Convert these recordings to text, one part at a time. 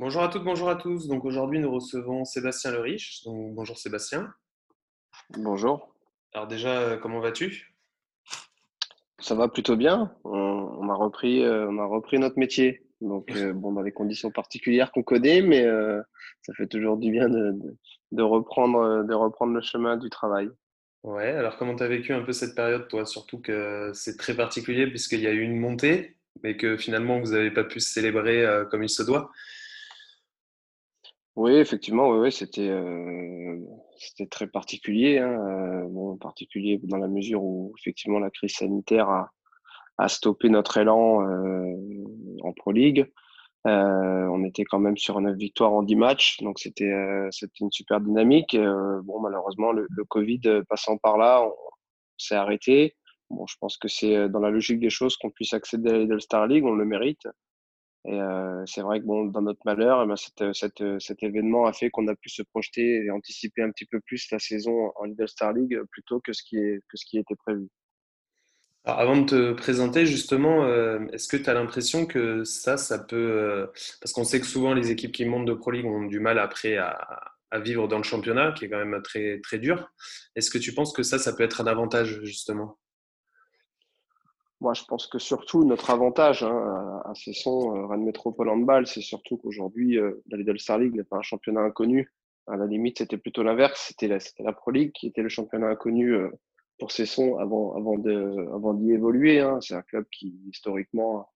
Bonjour à toutes, bonjour à tous. Donc aujourd'hui, nous recevons Sébastien Le Riche. Donc, bonjour Sébastien. Bonjour. Alors déjà, comment vas-tu? Ça va plutôt bien. On, a repris, euh, on a repris notre métier. Donc euh, bon, dans les conditions particulières qu'on connaît, mais euh, ça fait toujours du bien de, de, reprendre, de reprendre le chemin du travail. Ouais. Alors comment tu as vécu un peu cette période, toi? Surtout que c'est très particulier puisqu'il y a eu une montée, mais que finalement vous n'avez pas pu se célébrer comme il se doit. Oui, effectivement, oui, c'était euh, c'était très particulier, hein, euh, bon, particulier dans la mesure où effectivement la crise sanitaire a, a stoppé notre élan euh, en Pro League. on était quand même sur 9 victoires en 10 matchs, donc c'était c'était une super dynamique. bon, malheureusement, le, le Covid passant par là, on, s'est arrêté. Bon, je pense que c'est dans la logique des choses qu'on puisse accéder à la Star League, on le mérite. Et c'est vrai que bon, dans notre malheur, eh ben, cette, cet événement a fait qu'on a pu se projeter et anticiper un petit peu plus la saison en Lidl Star League plutôt que ce qui, est, que ce qui était prévu. Alors, avant de te présenter, justement, est-ce que tu as l'impression que ça, ça peut. Parce qu'on sait que souvent, les équipes qui montent de Pro League ont du mal après à, à, vivre dans le championnat, qui est quand même très, très dur. Est-ce que tu penses que ça, ça peut être un avantage, justement? Moi, je pense que surtout notre avantage hein, à Cesson, euh, Rennes Métropole Handball, c'est surtout qu'aujourd'hui, euh, la Lidl Star League n'est pas un championnat inconnu. À la limite, c'était plutôt l'inverse. C'était la, la, Pro League qui était le championnat inconnu euh, pour Cesson avant, avant, de, avant d'y évoluer. Hein. C'est un club qui, historiquement,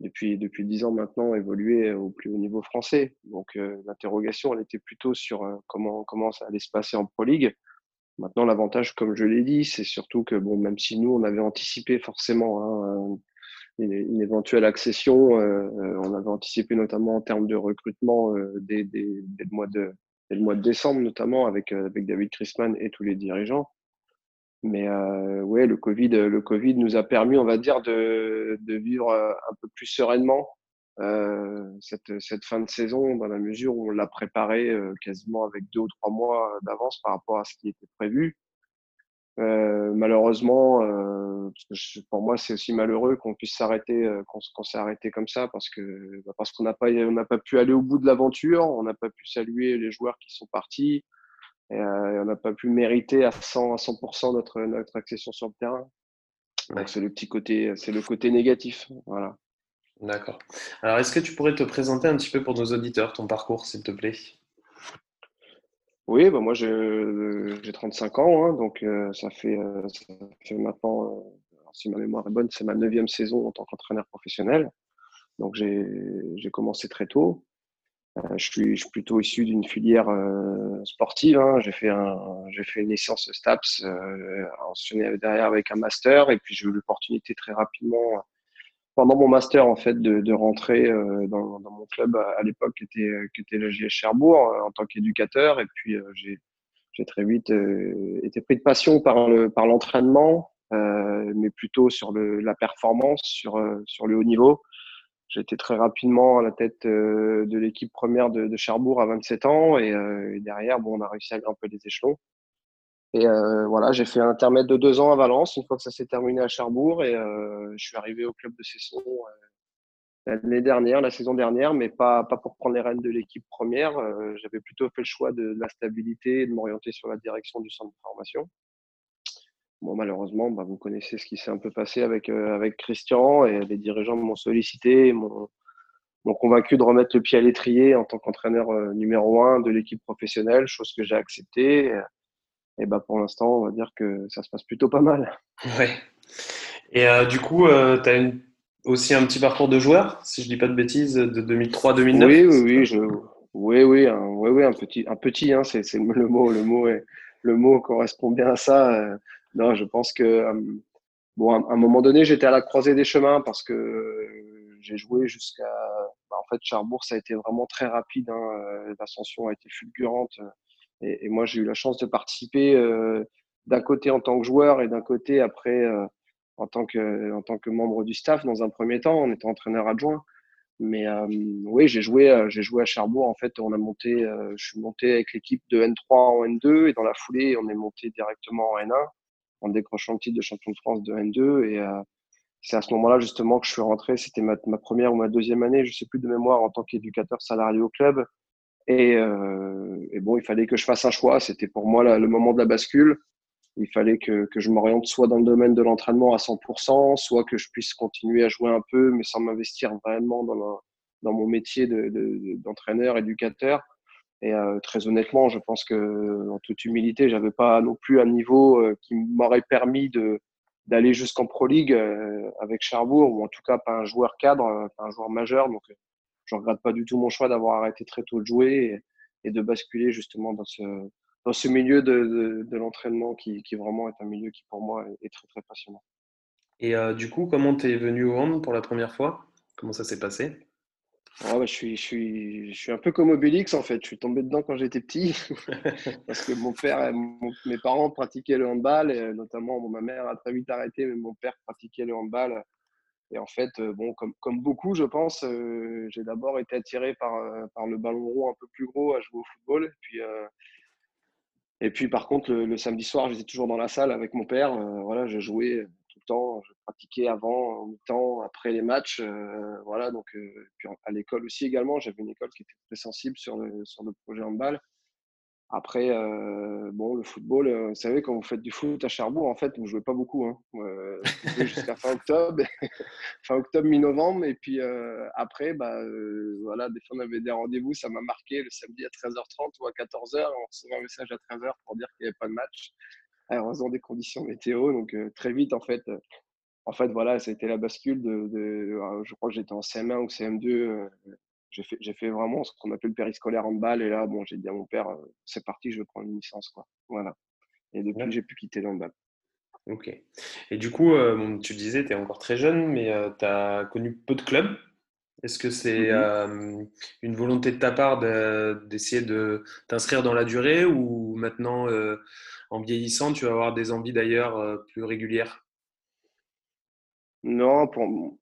depuis depuis dix ans maintenant, évoluait au plus haut niveau français. Donc, euh, l'interrogation, elle était plutôt sur comment comment ça allait se passer en Pro League. Maintenant, l'avantage, comme je l'ai dit, c'est surtout que, bon, même si nous, on avait anticipé forcément hein, une, éventuelle accession, euh, euh, on avait anticipé notamment en termes de recrutement euh, dès, dès, dès, le mois de, dès, le mois de décembre, notamment avec, avec David Chrisman et tous les dirigeants. Mais euh, ouais, le Covid, le Covid nous a permis, on va dire, de, de vivre un peu plus sereinement euh, cette, cette, fin de saison dans la mesure où on l'a préparé euh, quasiment avec deux ou trois mois d'avance par rapport à ce qui était prévu. Euh, malheureusement, euh, parce que pour moi c'est aussi malheureux qu'on puisse s'arrêter, euh, qu'on s'est arrêté comme ça parce que bah parce qu'on n'a pas on n'a pas pu aller au bout de l'aventure, on n'a pas pu saluer les joueurs qui sont partis, et, on n'a pas pu mériter à 100 à 100% notre notre accession sur le terrain. Donc c'est le petit côté, c'est le côté négatif, voilà. D'accord. Alors, est-ce que tu pourrais te présenter un petit peu pour nos auditeurs, ton parcours, s'il te plaît? Oui, bah moi j'ai 35 ans, hein, donc euh, ça, fait, euh, ça, fait, maintenant, euh, si ma mémoire est bonne, c'est ma neuvième saison en tant qu'entraîneur professionnel. Donc j'ai commencé très tôt. je, suis, je suis plutôt issu d'une filière sportive. Hein. J'ai fait, un, fait une licence STAPS, ensuite derrière avec un master, et puis j'ai eu l'opportunité très rapidement pendant mon master en fait de, de rentrer euh, dans, dans, mon club à, l'époque qui était qui était le JS Cherbourg euh, en tant qu'éducateur. Et puis euh, j'ai j'ai très vite été pris de passion par le par l'entraînement mais plutôt sur le la performance sur sur le haut niveau. J'étais très rapidement à la tête de l'équipe première de, de, Cherbourg à 27 ans. Et, et, derrière bon on a réussi à grimper les échelons et euh, voilà, j'ai fait un intermède de deux ans à Valence, une fois que ça s'est terminé à Cherbourg, et euh, je suis arrivé au club de Cesson euh, l'année dernière, la saison dernière, mais pas, pas pour prendre les rênes de l'équipe première. Euh, j'avais plutôt fait le choix de, la stabilité et de m'orienter sur la direction du centre de formation. Bon, malheureusement, bah, vous connaissez ce qui s'est un peu passé avec, avec Christian, et les dirigeants m'ont sollicité, m'ont convaincu de remettre le pied à l'étrier en tant qu'entraîneur numéro un de l'équipe professionnelle, chose que j'ai acceptée et bah pour l'instant, on va dire que ça se passe plutôt pas mal. Ouais. Et euh, du coup, euh, tu as aussi un petit parcours de joueur, si je dis pas de bêtises, de 2003-2009 Oui, oui, oui, je... oui, oui, un, oui, oui, un petit, un petit hein, c'est le mot, le mot, est, le mot correspond bien à ça. Euh, non, je pense que, euh, bon, à un moment donné, j'étais à la croisée des chemins parce que j'ai joué jusqu'à bah, en fait, Charbourg, ça a été vraiment très rapide. Hein, L'ascension a été fulgurante. Et, moi, j'ai eu la chance de participer d'un côté en tant que joueur et d'un côté après en, tant que, en tant que membre du staff dans un premier temps, en étant entraîneur adjoint. Mais oui, j'ai joué, joué à Charbourg. En fait, on a monté, je suis monté avec l'équipe de N3 en N2 et dans la foulée, on est monté directement en N1 en décrochant le titre de champion de France de N2. Et euh, c'est à ce moment-là justement que je suis rentré. C'était ma, première ou ma deuxième année, je sais plus de mémoire, en tant qu'éducateur salarié au club. Et, euh, bon, il fallait que je fasse un choix. C'était pour moi le moment de la bascule. Il fallait que, je m'oriente soit dans le domaine de l'entraînement à 100%, soit que je puisse continuer à jouer un peu, mais sans m'investir vraiment dans, mon métier d'entraîneur, de, éducateur. Et euh, très honnêtement, je pense que, en toute humilité, j'avais pas non plus un niveau euh, qui m'aurait permis d'aller jusqu'en Pro League euh, avec Cherbourg, ou en tout cas pas un joueur cadre, pas un joueur majeur. Donc, je regrette pas du tout mon choix d'avoir arrêté très tôt de jouer et, de basculer justement dans ce dans ce milieu de, de, l'entraînement qui, qui vraiment est un milieu qui pour moi est, très très passionnant. Et du coup, comment tu es venu au hand pour la première fois? Comment ça s'est passé? Ah bah, je, suis, je, suis, je suis un peu comme Obélix en fait. Je suis tombé dedans quand j'étais petit parce que mon père, mes parents pratiquaient le handball, et notamment ma mère a très vite arrêté, mais mon père pratiquait le handball. Et en fait, euh, bon, comme, beaucoup, je pense, euh, j'ai d'abord été attiré par, euh, par le ballon rond un peu plus gros à jouer au football. Et puis, et puis par contre, le, le samedi soir, j'étais toujours dans la salle avec mon père. voilà, je jouais temps. Je pratiquais avant, en mi-temps, après les matchs. Voilà, donc, puis à l'école aussi également. J'avais une école qui était très sensible sur le, sur le projet handball. Après, euh, bon, le football, vous savez, quand vous faites du foot à Cherbourg, en fait, vous ne jouez pas beaucoup. Hein. jusqu'à fin octobre, fin octobre, mi-novembre. Et puis après, bah, voilà, des fois, on avait des rendez-vous. Ça m'a marqué le samedi à 13h30 ou à 14h. On recevait un message à 13h pour dire qu'il n'y avait pas de match en raison des conditions météo. Donc euh, très vite, en fait, euh, en fait, voilà, ça a été la bascule de, euh, je crois que j'étais en CM1 ou CM2. J'ai fait, vraiment ce qu'on appelle le périscolaire handball. Et là, bon, j'ai dit à mon père, c'est parti, je veux prendre une licence, quoi. Voilà. Et depuis, j'ai pu quitter l'handball. Ok. Et du coup, tu disais, tu es encore très jeune, mais tu as connu peu de clubs. Est-ce que c'est mmh une volonté de ta part d'essayer de, t'inscrire dans la durée ou maintenant, en vieillissant, tu vas avoir des envies d'ailleurs plus régulières? Non, pour...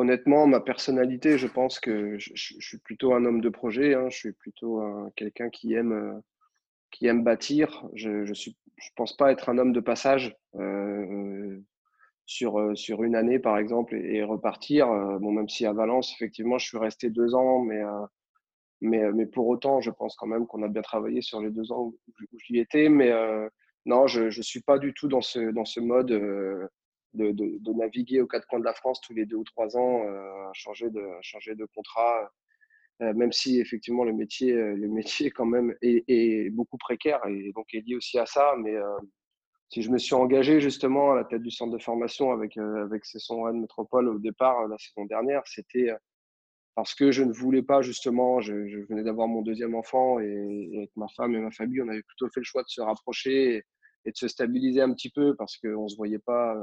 honnêtement, ma personnalité, je pense que je, suis plutôt un homme de projet. Hein. Je suis plutôt quelqu'un qui aime, qui aime bâtir. Je ne pense pas être un homme de passage sur, euh, sur une année, par exemple, et, repartir. Euh, bon, même si à Valence, effectivement, je suis resté deux ans, mais, euh, pour autant, je pense quand même qu'on a bien travaillé sur les deux ans où, j'y étais. Mais non, je ne suis pas du tout dans ce mode de, de, de, naviguer aux quatre coins de la France tous les deux ou trois ans, changer, de, changer de contrat. même si effectivement le métier, le métier quand même est, est, beaucoup précaire et donc est lié aussi à ça, mais si je me suis engagé justement à la tête du centre de formation avec, euh, avec Cesson Rennes Métropole au départ euh, la saison dernière, c'était euh, parce que je ne voulais pas justement, je, venais d'avoir mon deuxième enfant et, avec ma femme et ma famille, on avait plutôt fait le choix de se rapprocher et, de se stabiliser un petit peu parce qu'on ne se voyait pas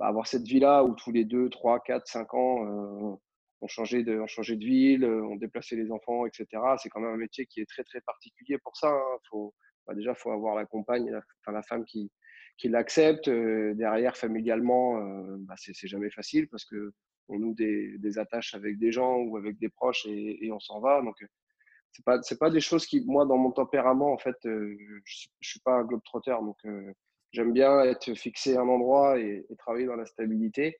avoir cette vie-là où tous les deux, trois, quatre, cinq ans, on, changeait de, on changeait de ville, on déplaçait les enfants, etc. C'est quand même un métier qui est très très particulier pour ça. Hein. Faut, bah, déjà, il faut avoir la compagne, la, enfin, la femme qui, qui l'acceptent. Euh, derrière, familialement, euh, bah, c'est jamais facile parce que on noue des, des, attaches avec des gens ou avec des proches et, et on s'en va. Donc, c'est pas pas des choses qui, moi, dans mon tempérament, en fait, euh, je, je suis pas un globe-trotter. Donc, j'aime bien être fixé à un endroit et, travailler dans la stabilité.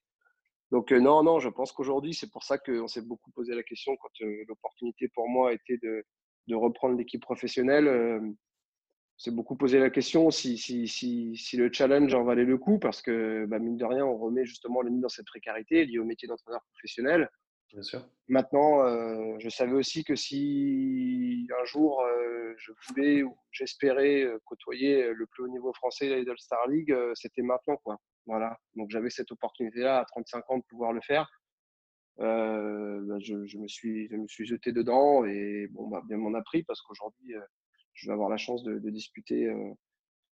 Donc non, non, je pense qu'aujourd'hui, c'est pour ça qu'on s'est beaucoup posé la question quand l'opportunité pour moi était de, de reprendre l'équipe professionnelle s'est beaucoup posé la question si, le challenge en valait le coup, parce que, bah, mine de rien, on remet justement les dans cette précarité liée au métier d'entraîneur professionnel. Bien sûr. Maintenant, euh, je savais aussi que si un jour euh, je voulais ou j'espérais euh, côtoyer le plus haut niveau français, la Lidl Star League, c'était maintenant. Quoi. Voilà. Donc j'avais cette opportunité-là à 35 ans de pouvoir le faire. Bah, je, je, me suis, je me suis jeté dedans et bon, bah, bien m'en a pris parce qu'aujourd'hui, je vais avoir la chance de, disputer euh,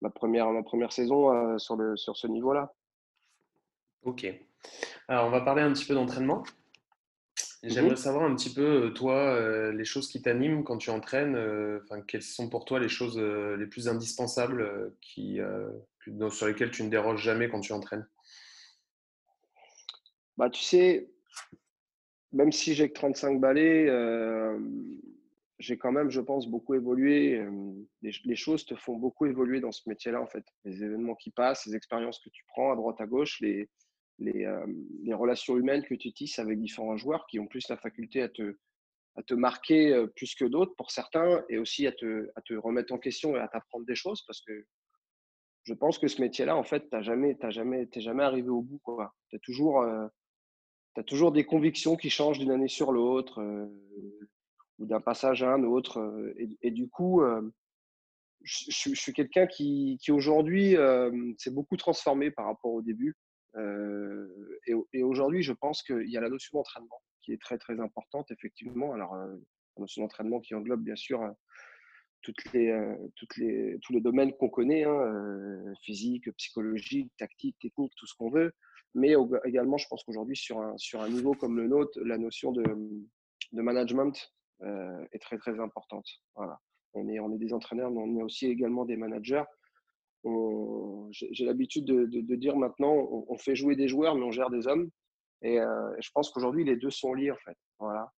ma, première, ma première saison sur, le, sur ce niveau-là. Ok. Alors, on va parler un petit peu d'entraînement. J'aimerais mmh savoir un petit peu, toi, les choses qui t'animent quand tu entraînes. Enfin, quelles sont pour toi les choses les plus indispensables qui, sur lesquelles tu ne déroges jamais quand tu entraînes? Bah, Tu sais, même si j'ai que 35 balais, j'ai quand même, je pense, beaucoup évolué. Les, choses te font beaucoup évoluer dans ce métier-là, en fait. Les événements qui passent, les expériences que tu prends à droite, à gauche, les, les, relations humaines que tu tisses avec différents joueurs qui ont plus la faculté à te, marquer plus que d'autres pour certains et aussi à te, à te remettre en question et à t'apprendre des choses parce que je pense que ce métier-là, en fait, tu jamais, jamais, jamais arrivé au bout. Tu as toujours as toujours des convictions qui changent d'une année sur l'autre euh, ou d'un passage à un autre. Euh, et, du coup, euh, je, suis quelqu'un qui aujourd'hui s'est beaucoup transformé par rapport au début. Et, aujourd'hui, je pense qu'il y a la notion d'entraînement qui est très très importante, effectivement. Alors, la notion d'entraînement qui englobe bien sûr toutes les, toutes les, tous les domaines qu'on connaît, hein, physique, psychologique, tactique, technique, tout ce qu'on veut. Mais également, je pense qu'aujourd'hui, sur un, sur un niveau comme le nôtre, la notion de, de management euh, est très, très importante. Voilà. On, est, on est des entraîneurs, mais on est aussi également des managers. J'ai l'habitude de, dire maintenant, on, fait jouer des joueurs, mais on gère des hommes. Et, euh, je pense qu'aujourd'hui, les deux sont liés, en fait. Voilà.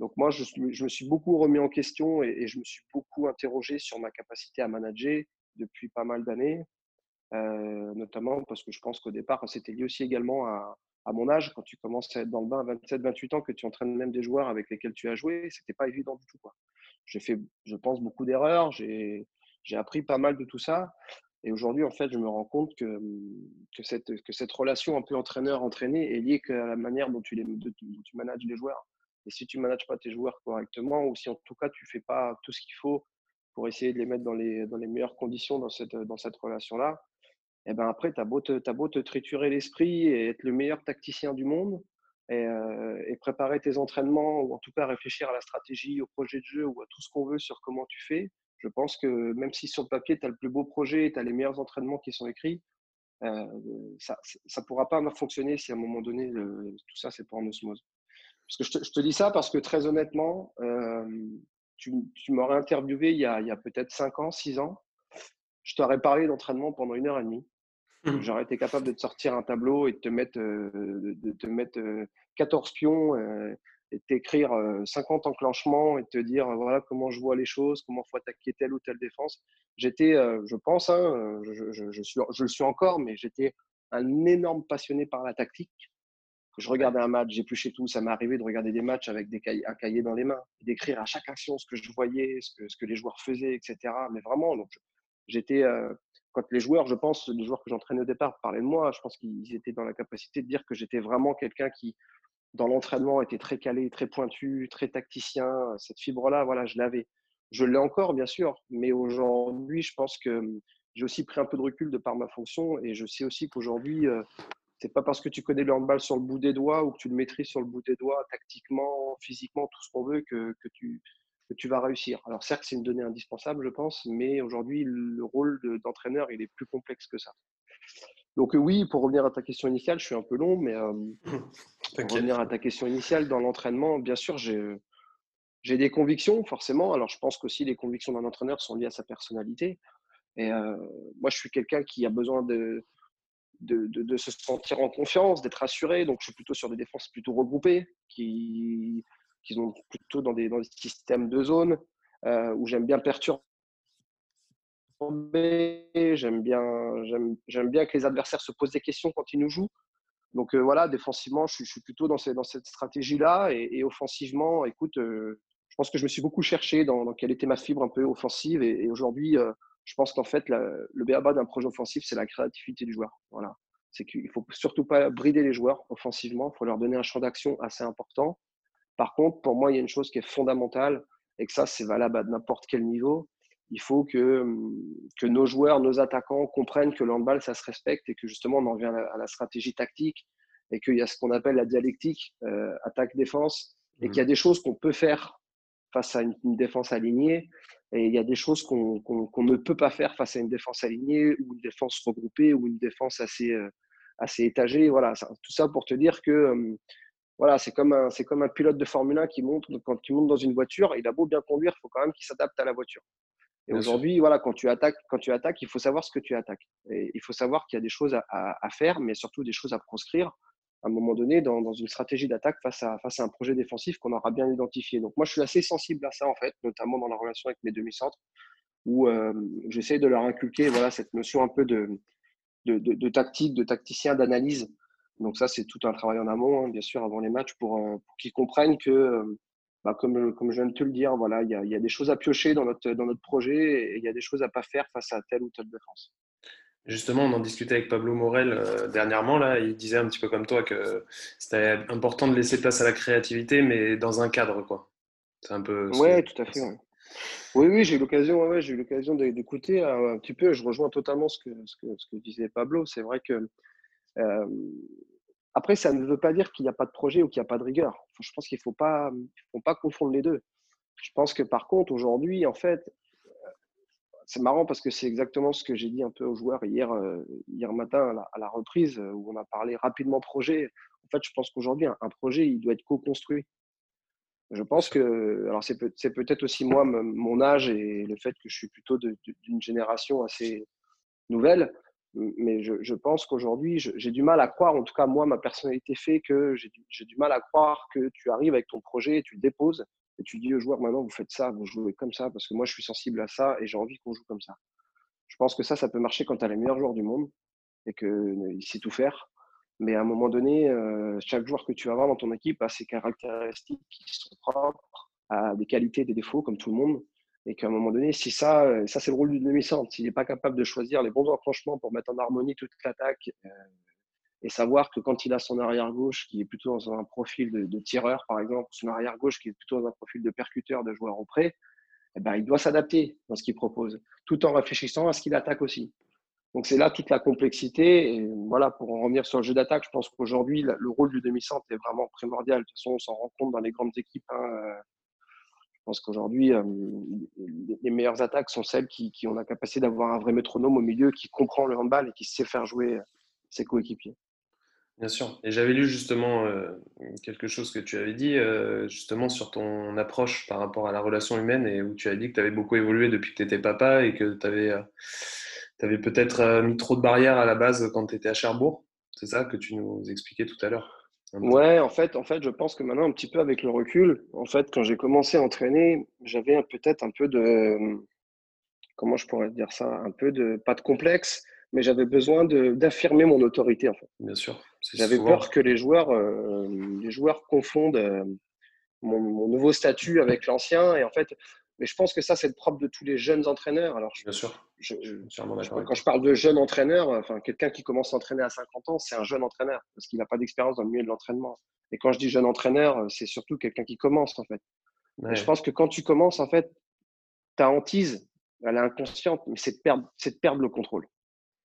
Donc moi, je, me suis beaucoup remis en question et, et, je me suis beaucoup interrogé sur ma capacité à manager depuis pas mal d'années. Euh, notamment parce que je pense qu'au départ, c'était lié aussi également à, mon âge. Quand tu commences à être dans le bain à 27, 28 ans, que tu entraînes même des joueurs avec lesquels tu as joué, c'était pas évident du tout. J'ai fait, je pense, beaucoup d'erreurs. J'ai appris pas mal de tout ça. Et aujourd'hui, en fait, je me rends compte que, que, cette, que cette relation un peu entraîneur-entraîné est liée à la manière dont tu, les, manages les joueurs. Et si tu ne manages pas tes joueurs correctement, ou si en tout cas tu ne fais pas tout ce qu'il faut pour essayer de les mettre dans les, dans les meilleures conditions dans cette, dans cette relation-là, et eh ben après, tu as, beau te triturer l'esprit et être le meilleur tacticien du monde euh, et, préparer tes entraînements ou en tout cas réfléchir à la stratégie, au projet de jeu ou à tout ce qu'on veut sur comment tu fais. Je pense que même si sur le papier, tu as le plus beau projet, tu as les meilleurs entraînements qui sont écrits, euh, ça ne pourra pas fonctionner si à un moment donné, tout ça, c'est pas en osmose. Parce que je te, dis ça parce que très honnêtement, euh, tu, m'aurais interviewé il y a, a peut-être 5 ans, 6 ans. Je t'aurais parlé d'entraînement pendant une heure et demie. Mmh. J'aurais été capable de te sortir un tableau et de te mettre, euh, de te mettre 14 euh, pions et t'écrire 50 enclenchements et te dire voilà comment je vois les choses, comment faut attaquer telle ou telle défense. J'étais, je pense, hein, je, suis, je le suis encore, mais j'étais un énorme passionné par la tactique. Je regardais un match, j'épluchais tout. Ça m'est arrivé de regarder des matchs avec des cahiers, un cahier dans les mains, d'écrire à chaque action ce que je voyais, ce que, ce que les joueurs faisaient, etc. Mais vraiment, donc, j'étais quand les joueurs, je pense, les joueurs que j'entraînais au départ parlaient de moi, je pense qu'ils étaient dans la capacité de dire que j'étais vraiment quelqu'un qui, dans l'entraînement, était très calé, très pointu, très tacticien. Cette fibre-là, voilà, je l'avais. Je l'ai encore, bien sûr, mais aujourd'hui, je pense que j'ai aussi pris un peu de recul de par ma fonction et je sais aussi qu'aujourd'hui, euh, c'est pas parce que tu connais le handball sur le bout des doigts ou que tu le maîtrises sur le bout des doigts, tactiquement, physiquement, tout ce qu'on veut, que, tu vas réussir. Alors certes, c'est une donnée indispensable, je pense, mais aujourd'hui, le rôle d'entraîneur, il est plus complexe que ça. Donc euh, oui, pour revenir à ta question initiale, je suis un peu long, mais euh, pour revenir à ta question initiale, dans l'entraînement, bien sûr, j'ai des convictions, forcément. Alors je pense qu'aussi les convictions d'un entraîneur sont liées à sa personnalité. Et euh, moi, je suis quelqu'un qui a besoin de, de, de, se sentir en confiance, d'être assuré. Donc je suis plutôt sur des défenses plutôt regroupées, qui qui sont plutôt dans des, dans des systèmes de zone euh, où j'aime bien perturber. J'aime bien, j'aime bien que les adversaires se posent des questions quand ils nous jouent. Donc euh, voilà, défensivement, je, suis plutôt dans, cette stratégie-là. Et, offensivement, écoute, euh, je pense que je me suis beaucoup cherché dans, quelle était ma fibre un peu offensive. Et, aujourd'hui, je pense qu'en fait, le BABA d'un projet offensif, c'est la créativité du joueur. Voilà. C'est qu'il faut surtout pas brider les joueurs offensivement. Il faut leur donner un champ d'action assez important. Par contre, pour moi, il y a une chose qui est fondamentale, et que ça, c'est valable à n'importe quel niveau. Il faut que, hum, que nos joueurs, nos attaquants comprennent que le handball, ça se respecte et que justement, on en revient à la, stratégie tactique et qu'il y a ce qu'on appelle la dialectique, euh, attaque-défense, et qu'il y a mmh. des choses qu'on peut faire face à une, défense alignée, et il y a des choses qu'on ne peut pas faire face à une défense alignée ou une défense regroupée ou une défense assez, euh, assez étagée. Voilà, tout ça pour te dire que hum, voilà, c'est comme, un, comme un pilote de Formule 1 qui monte, quand il monte dans une voiture, il a beau bien conduire, il faut quand même qu'il s'adapte à la voiture. Et aujourd'hui, voilà, quand tu attaques, quand tu attaques, il faut savoir ce que tu attaques. Et il faut savoir qu'il y a des choses à, faire, mais surtout des choses à proscrire à un moment donné dans, une stratégie d'attaque face à, un projet défensif qu'on aura bien identifié. Donc moi, je suis assez sensible à ça en fait, notamment dans la relation avec mes demi-centres, où euh, j'essaie de leur inculquer voilà cette notion un peu de, tactique, de tacticien, d'analyse. Donc ça, c'est tout un travail en amont, hein, bien sûr, avant les matchs, pour, euh, qu'ils comprennent que euh, bah, comme, comme je viens de te le dire, voilà, il y a, y a, des choses à piocher dans notre, dans notre projet et il y a des choses à pas faire face à telle ou telle défense. Justement, on en discutait avec Pablo Morel euh, dernièrement. Là, il disait un petit peu comme toi que c'était important de laisser place à la créativité, mais dans un cadre, quoi. C'est un peu. Ouais, tout à fait. Oui, oui, j'ai eu l'occasion, ouais, j'ai eu l'occasion d'écouter un, petit peu. Je rejoins totalement ce que, ce que, ce que disait Pablo. C'est vrai que euh, après, ça ne veut pas dire qu'il n'y a pas de projet ou qu'il n'y a pas de rigueur. Je pense qu'il ne faut pas, confondre les deux. Je pense que par contre, aujourd'hui, en fait, c'est marrant parce que c'est exactement ce que j'ai dit un peu aux joueurs hier, euh, hier matin à la, reprise, euh, où on a parlé rapidement projet. En fait, je pense qu'aujourd'hui, un, projet, il doit être co-construit. Je pense que, alors c'est peut-être aussi moi, mon âge et le fait que je suis plutôt d'une génération assez nouvelle, mais je, pense qu'aujourd'hui, j'ai du mal à croire, en tout cas moi, ma personnalité fait que j'ai du, mal à croire que tu arrives avec ton projet, tu le déposes et tu dis aux joueurs maintenant, vous faites ça, vous jouez comme ça, parce que moi, je suis sensible à ça et j'ai envie qu'on joue comme ça. Je pense que ça, ça peut marcher quand tu as les meilleurs joueurs du monde et qu'il euh, sait tout faire. Mais à un moment donné, euh, chaque joueur que tu vas avoir dans ton équipe a ses caractéristiques qui sont propres, a des qualités, des défauts, comme tout le monde. Et qu'à un moment donné, si ça, euh, ça c'est le rôle du demi-centre, s'il n'est pas capable de choisir les bons enclenchements pour mettre en harmonie toute l'attaque euh, et savoir que quand il a son arrière-gauche qui est plutôt dans un profil de, tireur, par exemple, son arrière-gauche qui est plutôt dans un profil de percuteur, de joueur au prêt, eh ben, il doit s'adapter dans ce qu'il propose, tout en réfléchissant à ce qu'il attaque aussi. Donc c'est là toute la complexité. Et voilà, pour en revenir sur le jeu d'attaque, je pense qu'aujourd'hui, le rôle du demi-centre est vraiment primordial. De toute façon, on s'en rend compte dans les grandes équipes. Hein, euh, je pense qu'aujourd'hui, euh, les meilleures attaques sont celles qui, ont la capacité d'avoir un vrai métronome au milieu, qui comprend le handball et qui sait faire jouer ses coéquipiers. Bien sûr. Et j'avais lu justement euh, quelque chose que tu avais dit, euh, justement sur ton approche par rapport à la relation humaine, et où tu as dit que tu avais beaucoup évolué depuis que tu étais papa et que tu avais, avais peut-être mis trop de barrières à la base quand tu étais à Cherbourg. C'est ça que tu nous expliquais tout à l'heure. Ouais, en fait, en fait, je pense que maintenant, un petit peu avec le recul, en fait, quand j'ai commencé à entraîner, j'avais peut-être un peu de, comment je pourrais dire ça, un peu de, pas de complexe, mais j'avais besoin d'affirmer mon autorité, en fait. Bien sûr. J'avais peur que les joueurs, euh, les joueurs confondent euh, mon, mon, nouveau statut avec l'ancien, et en fait, mais je pense que ça, c'est le propre de tous les jeunes entraîneurs. Alors, Bien sûr. quand je parle de jeune entraîneur, enfin, quelqu'un qui commence à entraîner à 50 ans, c'est un jeune entraîneur parce qu'il n'a pas d'expérience dans le milieu de l'entraînement. Et quand je dis jeune entraîneur, c'est surtout quelqu'un qui commence, en fait. je pense que quand tu commences, en fait, ta hantise, elle est inconsciente, mais c'est de perdre, de perdre le contrôle.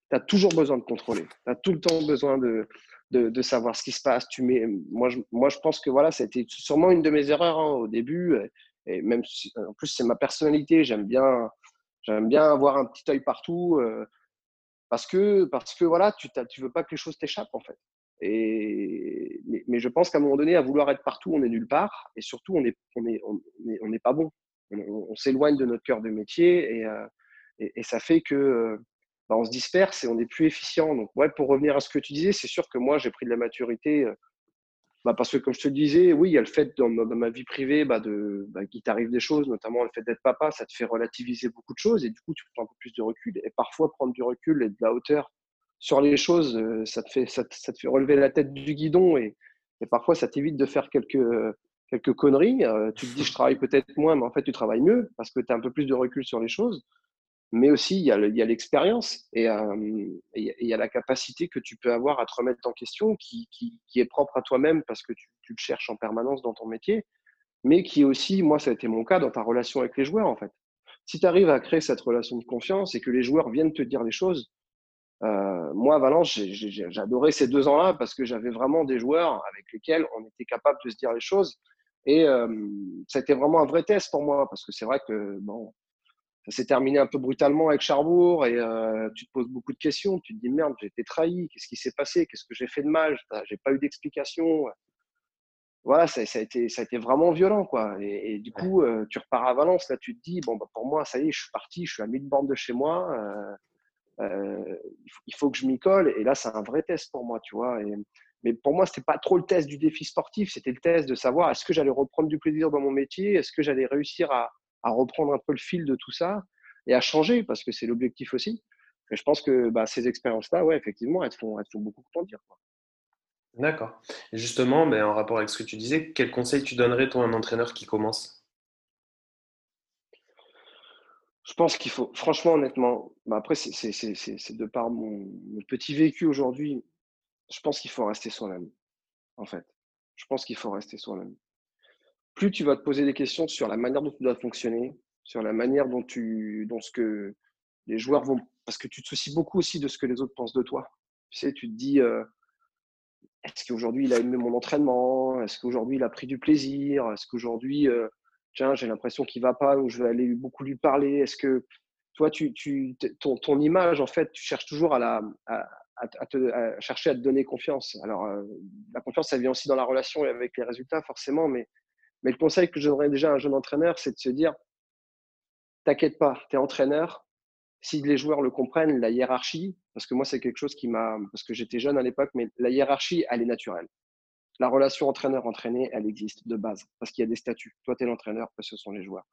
Tu as toujours besoin de contrôler. Tu as tout le temps besoin de, de, de, savoir ce qui se passe. Tu mets, moi, je, moi, je pense que voilà, c'était sûrement une de mes erreurs hein, au début. Et même en plus, c'est ma personnalité. J'aime bien, j'aime bien avoir un petit œil partout euh, parce que, parce que voilà, tu ne veux pas que les choses t'échappent en fait. Et, mais, je pense qu'à un moment donné, à vouloir être partout, on est nulle part. Et surtout, on n'est on est, on on est pas bon. On, s'éloigne de notre cœur de métier et, euh, et, ça fait que bah, on se disperse et on n'est plus efficient. Donc, ouais, pour revenir à ce que tu disais, c'est sûr que moi, j'ai pris de la maturité euh, bah, parce que, comme je te disais, oui, il y a le fait dans, ma vie privée bah, de, bah, qu'il t'arrive des choses, notamment le fait d'être papa, ça te fait relativiser beaucoup de choses et du coup, tu prends un peu plus de recul. Et parfois, prendre du recul et de la hauteur sur les choses, euh, ça te fait, ça te, fait relever la tête du guidon et, et parfois, ça t'évite de faire quelques, quelques conneries. Euh, tu te dis, je travaille peut-être moins, mais en fait, tu travailles mieux parce que tu as un peu plus de recul sur les choses mais aussi il y a l'expérience et il y, a la capacité que tu peux avoir à te remettre en question qui, est propre à toi-même parce que tu, tu, le cherches en permanence dans ton métier, mais qui aussi, moi ça a été mon cas, dans ta relation avec les joueurs en fait. Si tu arrives à créer cette relation de confiance et que les joueurs viennent te dire les choses, euh, moi Valence, adoré ces deux ans-là parce que j'avais vraiment des joueurs avec lesquels on était capable de se dire les choses. Et euh, été vraiment un vrai test pour moi parce que c'est vrai que bon, ça s'est terminé un peu brutalement avec Charbourg et euh, tu te poses beaucoup de questions. Tu te dis merde, j'ai été trahi. Qu'est-ce qui s'est passé? Qu'est-ce que j'ai fait de mal? J'ai pas eu d'explication. voilà, ça, a été, ça a été vraiment violent. Quoi. Et, du coup, euh, tu repars à Valence, là, tu te dis, bon, bah, pour moi, ça y est, je suis parti, je suis à 1000 bornes de chez moi, euh, il, faut, que je m'y colle. Et là, c'est un vrai test pour moi, tu vois. Et, mais pour moi, ce n'était pas trop le test du défi sportif, c'était le test de savoir est-ce que j'allais reprendre du plaisir dans mon métier, est-ce que j'allais réussir à, à, reprendre un peu le fil de tout ça et à changer, parce que c'est l'objectif aussi. Et je pense que bah, ces expériences-là, ouais, effectivement, elles font, elles font beaucoup grandir. D'accord. justement, ben, en rapport avec ce que tu disais, quel conseil tu donnerais toi à un entraîneur qui commence? Je pense qu'il faut, franchement, honnêtement, bah, après, c'est de par mon, petit vécu aujourd'hui, je pense qu'il faut rester soi-même, en fait. Je pense qu'il faut rester soi-même. Plus tu vas te poser des questions sur la manière dont tu dois fonctionner, sur la manière dont, tu, dont ce que les joueurs vont. Parce que tu te soucies beaucoup aussi de ce que les autres pensent de toi. Tu sais, tu te dis. Euh, est-ce qu'aujourd'hui il a aimé mon entraînement? Est-ce qu'aujourd'hui il a pris du plaisir? Est-ce qu'aujourd'hui, euh, tiens, j'ai l'impression qu'il va pas, ou je vais aller beaucoup lui parler? Est-ce que toi, tu, tu, ton, image, en fait, tu cherches toujours à, la, à, te, chercher à te donner confiance. Alors, euh, la confiance, ça vient aussi dans la relation et avec les résultats, forcément, mais, mais le conseil que je donnerais déjà à un jeune entraîneur, c'est de se dire, t'inquiète pas, tu es entraîneur, si les joueurs le comprennent, la hiérarchie, parce que moi, c'est quelque chose qui m'a. Parce que j'étais jeune à l'époque, mais la hiérarchie, elle est naturelle. La relation entraîneur-entraîné, elle existe de base, parce qu'il y a des statuts. Toi, tu es l'entraîneur, ce sont les joueurs.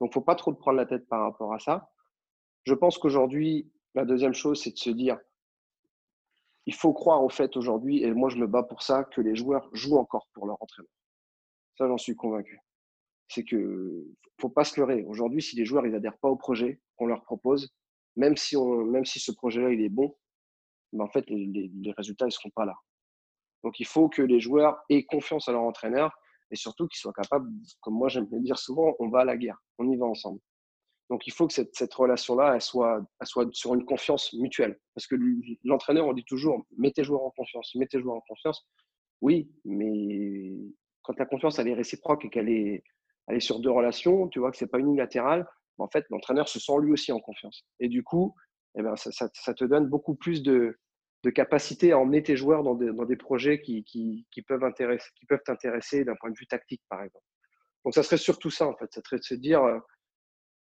Donc, il ne faut pas trop te prendre la tête par rapport à ça. Je pense qu'aujourd'hui, la deuxième chose, c'est de se dire il faut croire au fait aujourd'hui, et moi, je me bats pour ça, que les joueurs jouent encore pour leur entraîneur. Ça, j'en suis convaincu. C'est que faut pas se leurrer. Aujourd'hui, si les joueurs ils adhèrent pas au projet qu'on leur propose, même si, on, même si ce projet-là il est bon, ben en fait, les, résultats ne seront pas là. Donc, il faut que les joueurs aient confiance à leur entraîneur et surtout qu'ils soient capables, comme moi j'aime le dire souvent, on va à la guerre, on y va ensemble. Donc, il faut que cette, cette relation-là, elle soit, elle soit sur une confiance mutuelle. Parce que l'entraîneur, on dit toujours, mettez joueurs en confiance, mettez joueurs en confiance. Oui, mais quand la confiance, elle est réciproque et qu'elle est, elle est sur deux relations, tu vois que c'est pas unilatéral, en fait, l'entraîneur se sent lui aussi en confiance. Et du coup, eh ben, ça, te donne beaucoup plus de, capacité à emmener tes joueurs dans des, projets qui, peuvent qui peuvent t'intéresser d'un point de vue tactique, par exemple. Donc, ça serait surtout ça, en fait. Ça serait de se dire, euh,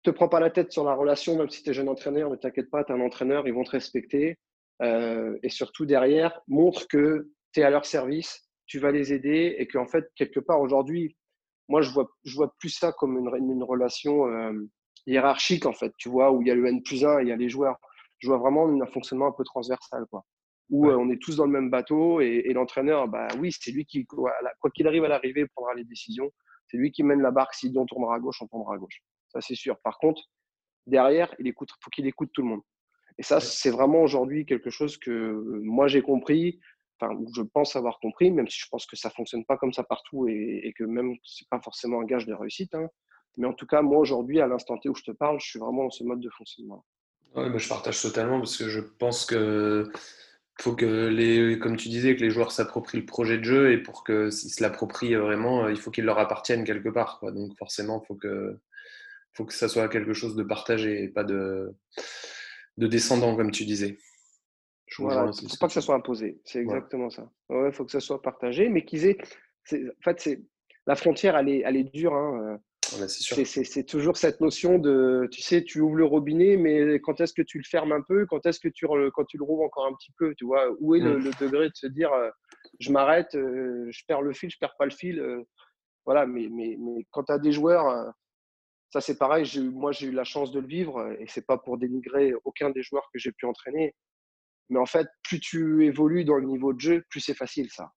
te prends pas la tête sur la relation, même si tu es jeune entraîneur, ne t'inquiète pas, tu es un entraîneur, ils vont te respecter. Euh, et surtout, derrière, montre que tu es à leur service, tu vas les aider et qu'en fait, quelque part, aujourd'hui, moi, je vois, je vois plus ça comme une, une relation euh, hiérarchique, en fait, tu vois, où il y a le N plus 1 et il y a les joueurs. Je vois vraiment un fonctionnement un peu transversal, quoi. Où euh, on est tous dans le même bateau et, l'entraîneur, bah oui, c'est lui qui, quoi qu'il arrive à l'arrivée, prendra les décisions. C'est lui qui mène la barque. Si on tournera à gauche, on tournera à gauche. Ça, c'est sûr. Par contre, derrière, il écoute, faut qu'il écoute tout le monde. Et ça, c'est vraiment aujourd'hui quelque chose que moi j'ai compris, enfin, je pense avoir compris, même si je pense que ça fonctionne pas comme ça partout et, que même c'est pas forcément un gage de réussite. Hein. Mais en tout cas, moi aujourd'hui, à l'instant T où je te parle, je suis vraiment dans ce mode de fonctionnement. Ouais, je partage totalement parce que je pense que faut que les, comme tu disais, que les joueurs s'approprient le projet de jeu et pour qu'ils se l'approprient vraiment, il faut qu'il leur appartienne quelque part. Donc forcément, faut que, faut que ça soit quelque chose de partagé et pas de, de descendant, comme tu disais. Il ne faut pas que ça soit imposé. C'est exactement ça. Il faut que ça soit partagé, mais qu'ils aient. En fait, c'est la frontière, elle est, elle est dure. Hein. C'est toujours cette notion de, tu sais, tu ouvres le robinet, mais quand est-ce que tu le fermes un peu Quand est-ce que tu, quand tu le rouvres encore un petit peu Tu vois, où est le, mm. degré de se dire, euh, je m'arrête, euh, je perds le fil, je perds pas le fil euh, Voilà, mais, mais, mais quand tu as des joueurs, ça c'est pareil, moi j'ai eu la chance de le vivre, et c'est pas pour dénigrer aucun des joueurs que j'ai pu entraîner. Mais en fait, plus tu évolues dans le niveau de jeu, plus c'est facile ça.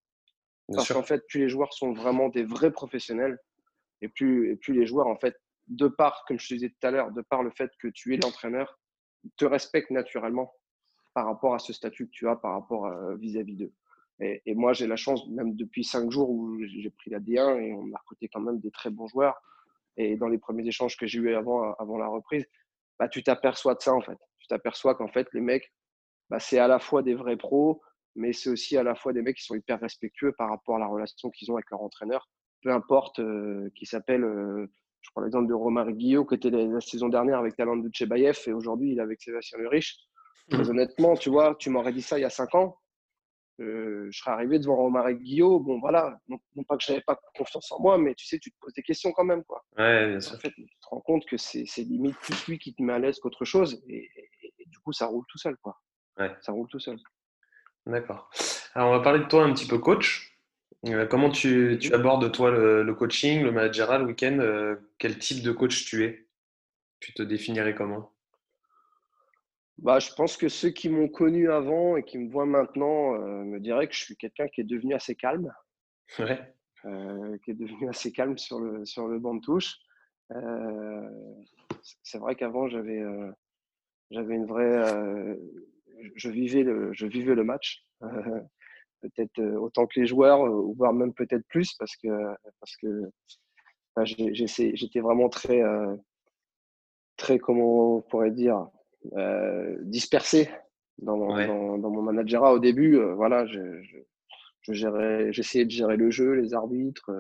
Parce qu'en fait, plus les joueurs sont vraiment des vrais professionnels et plus, et plus les joueurs, en fait, de part, comme je te disais tout à l'heure, de par le fait que tu es l'entraîneur, te respectent naturellement par rapport à ce statut que tu as par rapport vis-à-vis d'eux. Et, et, moi, j'ai la chance, même depuis cinq jours où j'ai pris la D1 et on a recruté quand même des très bons joueurs. Et dans les premiers échanges que j'ai eu avant, avant la reprise, bah, tu t'aperçois de ça en fait. Tu t'aperçois qu'en fait, les mecs, bah, c'est à la fois des vrais pros, mais c'est aussi à la fois des mecs qui sont hyper respectueux par rapport à la relation qu'ils ont avec leur entraîneur peu importe, euh, qui s'appelle, euh, je prends l'exemple de Romain Guillot, qui était la, saison dernière avec Talent de et aujourd'hui il est avec Sébastien Le Riche. Très mmh. honnêtement, tu vois, tu m'aurais dit ça il y a cinq ans, je serais arrivé devant Romaric Guillaume. Bon, voilà, non, pas que je n'avais pas confiance en moi, mais tu sais, tu te poses des questions quand même. Quoi. Ouais, bien sûr. En fait, tu te rends compte que c'est limite plus lui qui te met à l'aise qu'autre chose. Et, du coup, ça roule tout seul. Quoi. Ouais. Ça roule tout seul. D'accord. Alors, on va parler de toi un petit peu coach. Euh, comment tu, tu, abordes, toi, le, coaching, le managerial, le week-end euh, Quel type de coach tu es? Tu te définirais comment? Bah, je pense que ceux qui m'ont connu avant et qui me voient maintenant euh, me diraient que je suis quelqu'un qui est devenu assez calme. Ouais. qui est devenu assez calme sur le, sur le banc de touche. c'est vrai qu'avant, j'avais j'avais une vraie. Je, vivais le, je vivais le match peut-être euh, autant que les joueurs, euh, voire même peut-être plus, parce que, parce que j'étais vraiment très, euh, très, comment on pourrait dire, dispersé dans, dans, dans, mon managerat au début. voilà, je, je, gérais, j'essayais de gérer le jeu, les arbitres,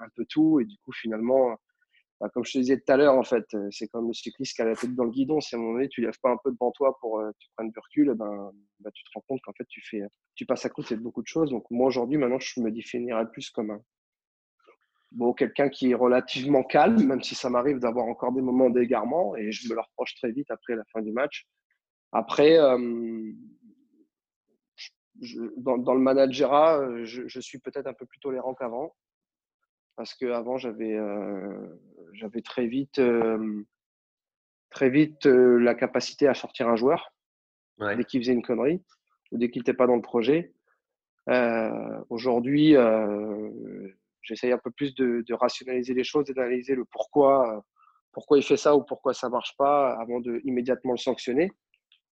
un peu tout, et du coup, finalement, bah, comme je te disais tout à l'heure, en fait, euh, c'est comme le cycliste qui a la tête dans le guidon. Si à un moment donné, tu lèves pas un peu devant toi pour euh, tu prennes du recul, eh ben, bah, tu te rends compte qu'en fait, tu, fais, tu passes à côté de beaucoup de choses. Donc, moi, aujourd'hui, maintenant, je me définirais plus comme un, bon, quelqu'un qui est relativement calme, même si ça m'arrive d'avoir encore des moments d'égarement et je me le reproche très vite après la fin du match. Après, euh, dans, dans, le managerat, je, je suis peut-être un peu plus tolérant qu'avant parce qu'avant, j'avais euh, j'avais très vite, euh, très vite euh, la capacité à sortir un joueur dès qu'il faisait une connerie ou dès qu'il n'était pas dans le projet. Aujourd'hui, j'essaye un peu plus de, rationaliser les choses et d'analyser le pourquoi, pourquoi il fait ça ou pourquoi ça marche pas avant de immédiatement le sanctionner.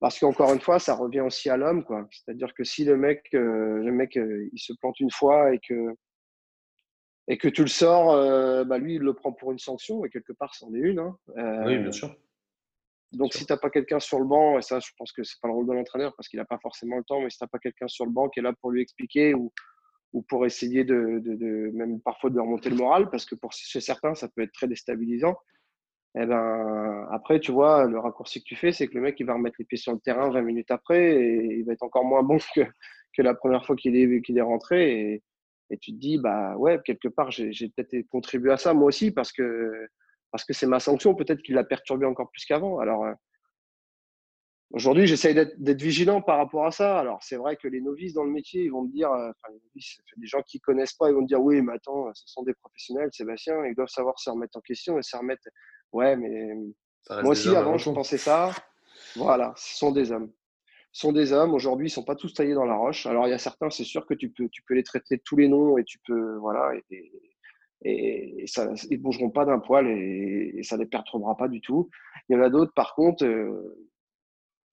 Parce qu'encore une fois, ça revient aussi à l'homme, quoi. C'est-à-dire que si le mec, le mec, il se plante une fois et que et que tu le sors, euh, bah lui, il le prend pour une sanction, et quelque part, c'en est une. Hein. oui, bien sûr. Donc, si tu n'as pas quelqu'un sur le banc, et ça, je pense que c'est pas le rôle de l'entraîneur parce qu'il n'a pas forcément le temps, mais si tu n'as pas quelqu'un sur le banc qui est là pour lui expliquer ou, ou pour essayer de, de, même parfois de remonter le moral, parce que pour chez certains, ça peut être très déstabilisant. Et eh ben, après, tu vois, le raccourci que tu fais, c'est que le mec, il va remettre les pieds sur le terrain 20 minutes après et il va être encore moins bon que, que la première fois qu'il est, qu'il est rentré. Et, et tu te dis, bah ouais, quelque part, j'ai peut-être contribué à ça moi aussi parce que parce que c'est ma sanction, peut-être qu'il l'a perturbé encore plus qu'avant. Alors euh, aujourd'hui, j'essaye d'être vigilant par rapport à ça. Alors c'est vrai que les novices dans le métier, ils vont me dire, euh, enfin les novices, des gens qui connaissent pas, ils vont me dire, oui, mais attends, ce sont des professionnels, Sébastien, ils doivent savoir se remettre en question et se remettre. Ouais, mais moi aussi avant, je pensais ça. Voilà, ce sont des hommes sont des hommes. Aujourd'hui, ils sont pas tous taillés dans la roche. Alors, il y a certains, c'est sûr que tu peux, tu peux les traiter tous les noms et tu peux, voilà, et, et, ça, ils bougeront pas d'un poil et, ça les perturbera pas du tout. Il y en a d'autres, par contre, euh,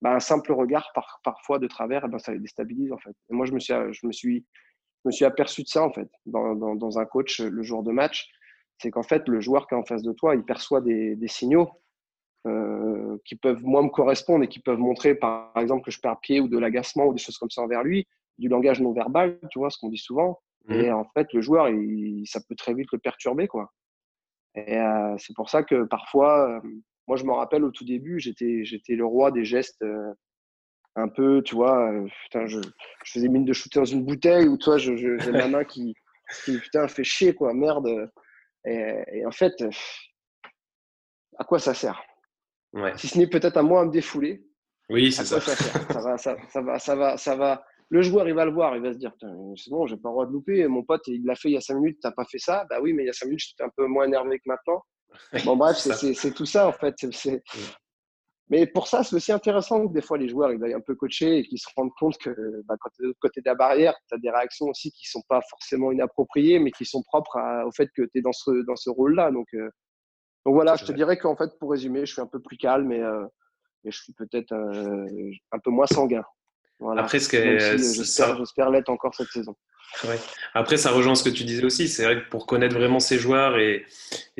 bah, un simple regard par, parfois de travers, eh ben, ça les déstabilise en fait. Et moi, je me suis, je me suis, je me suis aperçu de ça en fait dans, dans, un coach le jour de match. C'est qu'en fait, le joueur qui est en face de toi, il perçoit des signaux euh, qui peuvent moins me correspondre et qui peuvent montrer, par exemple, que je perds pied ou de l'agacement ou des choses comme ça envers lui, du langage non verbal, tu vois, ce qu'on dit souvent. Mmh. Et en fait, le joueur, il, ça peut très vite le perturber, quoi. Et euh, c'est pour ça que parfois, euh, moi, je me rappelle au tout début, j'étais, j'étais le roi des gestes un peu, tu vois, putain, je, je, faisais mine de shooter dans une bouteille ou toi, je, j'ai ma main qui, qui, putain, fait chier, quoi, merde. Et, et en fait, à quoi ça sert? Si ce n'est peut-être à moi à me défouler. Oui, c'est ça. Ça, va, ça, va, ça, va, ça va. Le joueur, il va le voir, il va se dire c'est bon, j'ai pas le droit de louper. Mon pote, il l'a fait il y a cinq minutes, t'as pas fait ça? Bah oui, mais il y a cinq minutes, j'étais un peu moins énervé que maintenant. Bon, bref, c'est tout ça en fait. Mais pour ça, c'est aussi intéressant que des fois les joueurs ils aillent un peu coacher et qu'ils se rendent compte que bah, quand tu es de l'autre côté de la barrière, tu as des réactions aussi qui sont pas forcément inappropriées, mais qui sont propres au fait que tu es dans ce, dans ce rôle-là. Donc, euh, donc voilà, je te dirais qu'en fait, pour résumer, je suis un peu plus calme et, euh, je suis peut-être euh, un peu moins sanguin. Après, ce que euh, j'espère l'être encore cette saison. Après, ça rejoint ce que tu disais aussi. C'est vrai que pour connaître vraiment ces joueurs et,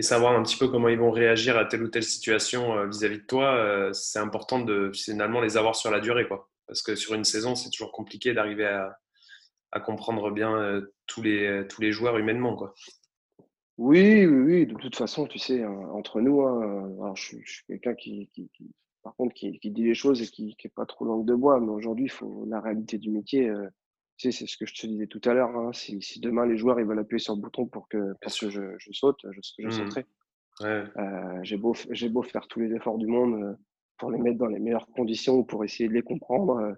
savoir un petit peu comment ils vont réagir à telle ou telle situation vis-à-vis de toi, c'est important de finalement les avoir sur la durée. Quoi. Parce que sur une saison, c'est toujours compliqué d'arriver à, à, comprendre bien tous, les, tous les joueurs humainement. Quoi. Oui, oui, oui, de toute façon, tu sais, hein, entre nous, hein, alors je, suis quelqu'un qui, qui, par contre, qui, qui dit les choses et qui n'est pas trop langue de bois, mais aujourd'hui, faut la réalité du métier, euh, tu sais, c'est ce que je te disais tout à l'heure. Hein, si, si, demain les joueurs ils veulent appuyer sur le bouton pour que, parce que je, je saute, je, je mmh. sauterai. Ouais. Euh, j'ai beau, beau faire tous les efforts du monde pour les mettre dans les meilleures conditions, pour essayer de les comprendre.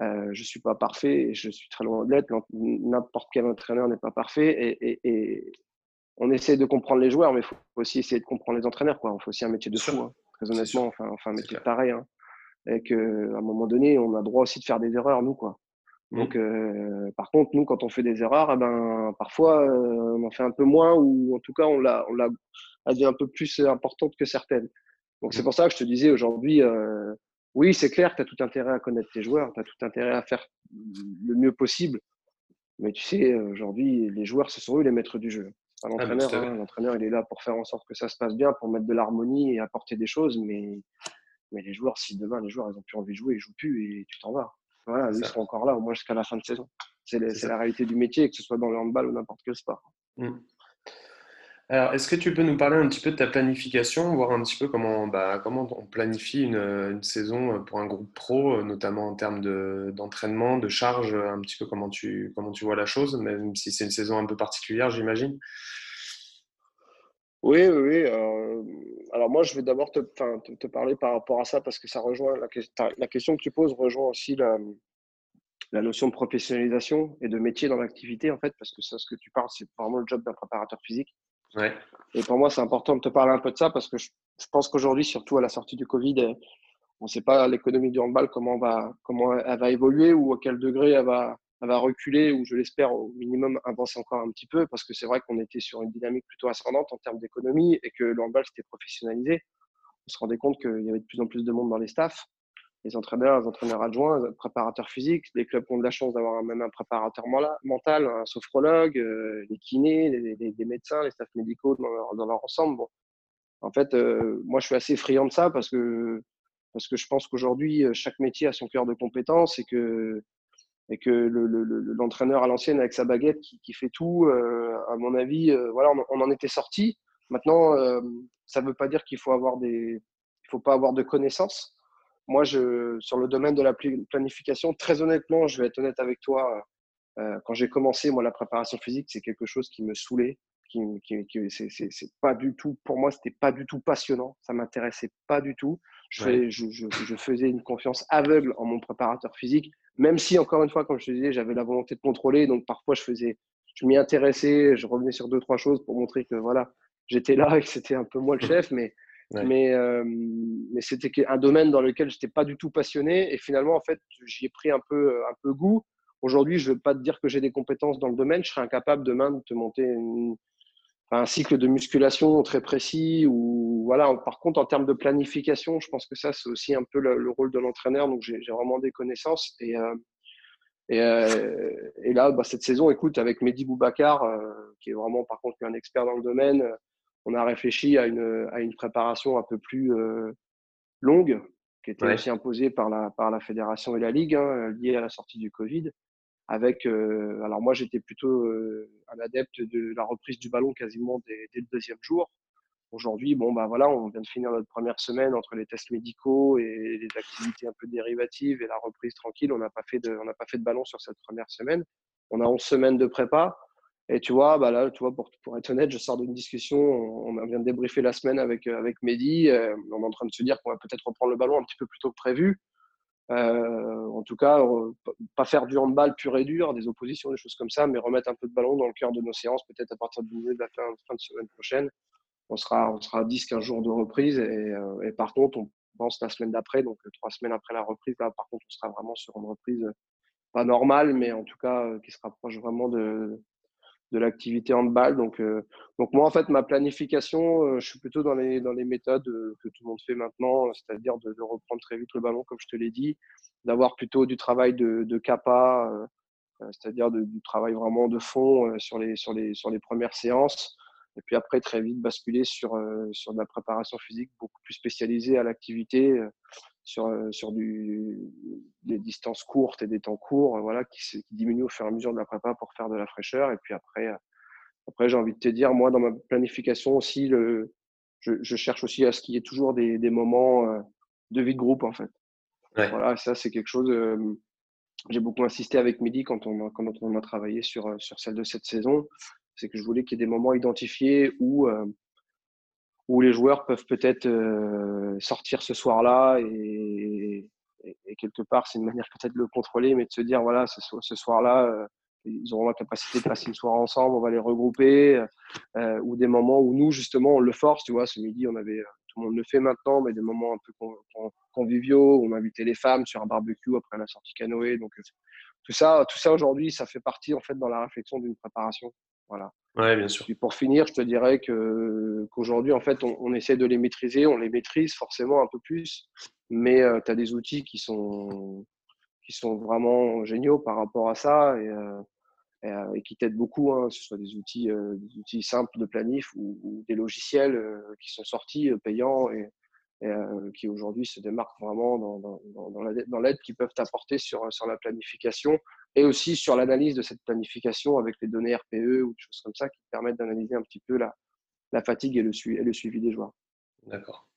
Euh, je suis pas parfait et je suis très loin de l'être. N'importe quel entraîneur n'est pas parfait et, et, et, on essaie de comprendre les joueurs, mais il faut aussi essayer de comprendre les entraîneurs. Quoi. Il faut aussi un métier de fou, hein, très honnêtement. Enfin, enfin, un métier pareil. Hein. Et qu'à un moment donné, on a droit aussi de faire des erreurs, nous. Quoi. Mmh. Donc, euh, par contre, nous, quand on fait des erreurs, eh ben, parfois, euh, on en fait un peu moins ou en tout cas, on l'a, on l'a un peu plus importante que certaines. Donc, c'est mmh. pour ça que je te disais aujourd'hui, euh, oui, c'est clair, tu as tout intérêt à connaître tes joueurs, tu as tout intérêt à faire le mieux possible. Mais tu sais, aujourd'hui, les joueurs, ce sont eux les maîtres du jeu. Ah, l'entraîneur. Hein. L'entraîneur, il est là pour faire en sorte que ça se passe bien, pour mettre de l'harmonie et apporter des choses. Mais, mais les joueurs, si demain les joueurs ils ont plus envie de jouer, ils jouent plus et tu t'en vas. Voilà, ils seront encore là au moins jusqu'à la fin de saison. C'est la réalité du métier, que ce soit dans le handball ou n'importe quel sport. Mmh. Alors, est-ce que tu peux nous parler un petit peu de ta planification, voir un petit peu comment, bah, comment on planifie une, saison pour un groupe pro, notamment en termes d'entraînement, de, charge, un petit peu comment tu, comment tu vois la chose, même si c'est une saison un peu particulière, j'imagine? Oui, oui. oui. Euh, alors, moi, je vais d'abord te, parler par rapport à ça parce que ça rejoint la, la question que tu poses rejoint aussi la, la notion de professionnalisation et de métier dans l'activité, en fait, parce que ce que tu parles, c'est vraiment le job d'un préparateur physique. Et pour moi, c'est important de te parler un peu de ça parce que je, pense qu'aujourd'hui, surtout à la sortie du Covid, euh, on ne sait pas l'économie du handball, comment, va, comment elle va évoluer ou à quel degré elle va, elle va reculer ou je l'espère au minimum avancer encore un petit peu parce que c'est vrai qu'on était sur une dynamique plutôt ascendante en termes d'économie et que le handball s'était professionnalisé. On se rendait compte qu'il y avait de plus en plus de monde dans les staffs les entraîneurs, les entraîneurs adjoints, les préparateurs physiques. Les clubs ont de la chance d'avoir même un préparateur mental, un sophrologue, euh, les kinés, les, médecins, les staffs médicaux dans leur, ensemble. Bon. En fait, euh, moi, je suis assez friand de ça parce que, parce que je pense qu'aujourd'hui, euh, chaque métier a son cœur de compétence et que, et que l'entraîneur le, à l'ancienne avec sa baguette qui, fait tout, à mon avis, voilà, on, en était sorti. Maintenant, ça ne veut pas dire qu'il faut faut pas avoir de connaissances moi, je, sur le domaine de la planification, très honnêtement, je vais être honnête avec toi, euh, quand j'ai commencé, moi, la préparation physique, c'est quelque chose qui me saoulait. Qui, qui, c'est pas du tout, pour moi, c'était pas du tout passionnant. Ça m'intéressait pas du tout. Je, je, je, faisais une confiance aveugle en mon préparateur physique, même si, encore une fois, comme je te disais, j'avais la volonté de contrôler. Donc, parfois, je faisais, je m'y intéressais, je revenais sur deux, trois choses pour montrer que voilà, j'étais là et que c'était un peu moi le chef. Mais mais, euh, mais c'était un domaine dans lequel je n'étais pas du tout passionné. Et finalement, en fait, j'y ai pris un peu, un peu goût. Aujourd'hui, je ne veux pas te dire que j'ai des compétences dans le domaine. Je serais incapable demain de te monter un cycle de musculation très précis. Ou, voilà. Par contre, en termes de planification, je pense que ça, c'est aussi un peu le, rôle de l'entraîneur. Donc, j'ai vraiment des connaissances. Et, euh, et, euh, et, là, bah, cette saison, écoute, avec Mehdi Boubacar, qui est vraiment, par contre, un expert dans le domaine, on a réfléchi à une, à une préparation un peu plus euh, longue, qui était aussi imposée par la, par la fédération et la ligue, hein, liée à la sortie du Covid. Avec, euh, alors moi j'étais plutôt euh, un adepte de la reprise du ballon quasiment dès, le deuxième jour. Aujourd'hui, bon bah voilà, on vient de finir notre première semaine entre les tests médicaux et les activités un peu dérivatives et la reprise tranquille. On n'a pas fait de, on n'a pas fait de ballon sur cette première semaine. On a 11 semaines de prépa. Et tu vois, bah là, tu vois, pour, être honnête, je sors d'une discussion. On vient de débriefer la semaine avec, euh, avec Mehdi. Euh, on est en train de se dire qu'on va peut-être reprendre le ballon un petit peu plus tôt que prévu. Euh, en tout cas, pas faire du handball pur et dur, des oppositions, des choses comme ça, mais remettre un peu de ballon dans le cœur de nos séances, peut-être à partir du milieu de la fin, de semaine prochaine. On sera, on sera à 10-15 jours de reprise. Et, et, par contre, on pense la semaine d'après, donc trois semaines après la reprise, là, par contre, on sera vraiment sur une reprise pas normale, mais en tout cas qui se rapproche vraiment de, de l'activité handball. Donc, euh, donc moi, en fait, ma planification, euh, je suis plutôt dans les, dans les méthodes euh, que tout le monde fait maintenant, c'est-à-dire de, reprendre très vite le ballon, comme je te l'ai dit, d'avoir plutôt du travail de, de capa, c'est-à-dire du travail vraiment de fond sur, les, sur, les, sur les premières séances. Et puis après, très vite basculer sur, sur de la préparation physique beaucoup plus spécialisée à l'activité, sur, euh, sur du, des distances courtes et des temps courts, euh, voilà, qui, qui, diminuent au fur et à mesure de la prépa pour faire de la fraîcheur. Et puis après, euh, après j'ai envie de te dire, moi, dans ma planification aussi, le, je, je cherche aussi à ce qu'il y ait toujours des, des moments de vie de groupe, en fait. Voilà, ça, c'est quelque chose. j'ai beaucoup insisté avec Midi quand on, quand on a travaillé sur, sur celle de cette saison, c'est que je voulais qu'il y ait des moments identifiés où, où les joueurs peuvent peut-être sortir ce soir-là et, quelque part, c'est une manière peut-être de le contrôler, mais de se dire, voilà, ce, soir-là, ils auront la capacité de passer une soirée ensemble, on va les regrouper, euh, ou des moments où nous, justement, on le force, tu vois, ce midi, on avait, tout le monde le fait maintenant, mais des moments un peu conviviaux, on invitait les femmes sur un barbecue après la sortie canoë, donc euh, tout ça, tout ça aujourd'hui, ça fait partie, en fait, dans la réflexion d'une préparation, voilà. Ouais, bien sûr. Et pour finir, je te dirais que qu'aujourd'hui, en fait, on, essaie de les maîtriser, on les maîtrise forcément un peu plus, mais euh, tu as des outils qui sont qui sont vraiment géniaux par rapport à ça et, euh, euh, qui t'aident beaucoup, hein, que ce soit des outils, des outils simples de planif ou, des logiciels qui sont sortis payants et, qui aujourd'hui se démarquent vraiment dans, l'aide qu'ils peuvent apporter sur, sur la planification et aussi sur l'analyse de cette planification avec les données RPE ou des choses comme ça qui permettent d'analyser un petit peu la, la fatigue et le, et le suivi des joueurs. D'accord.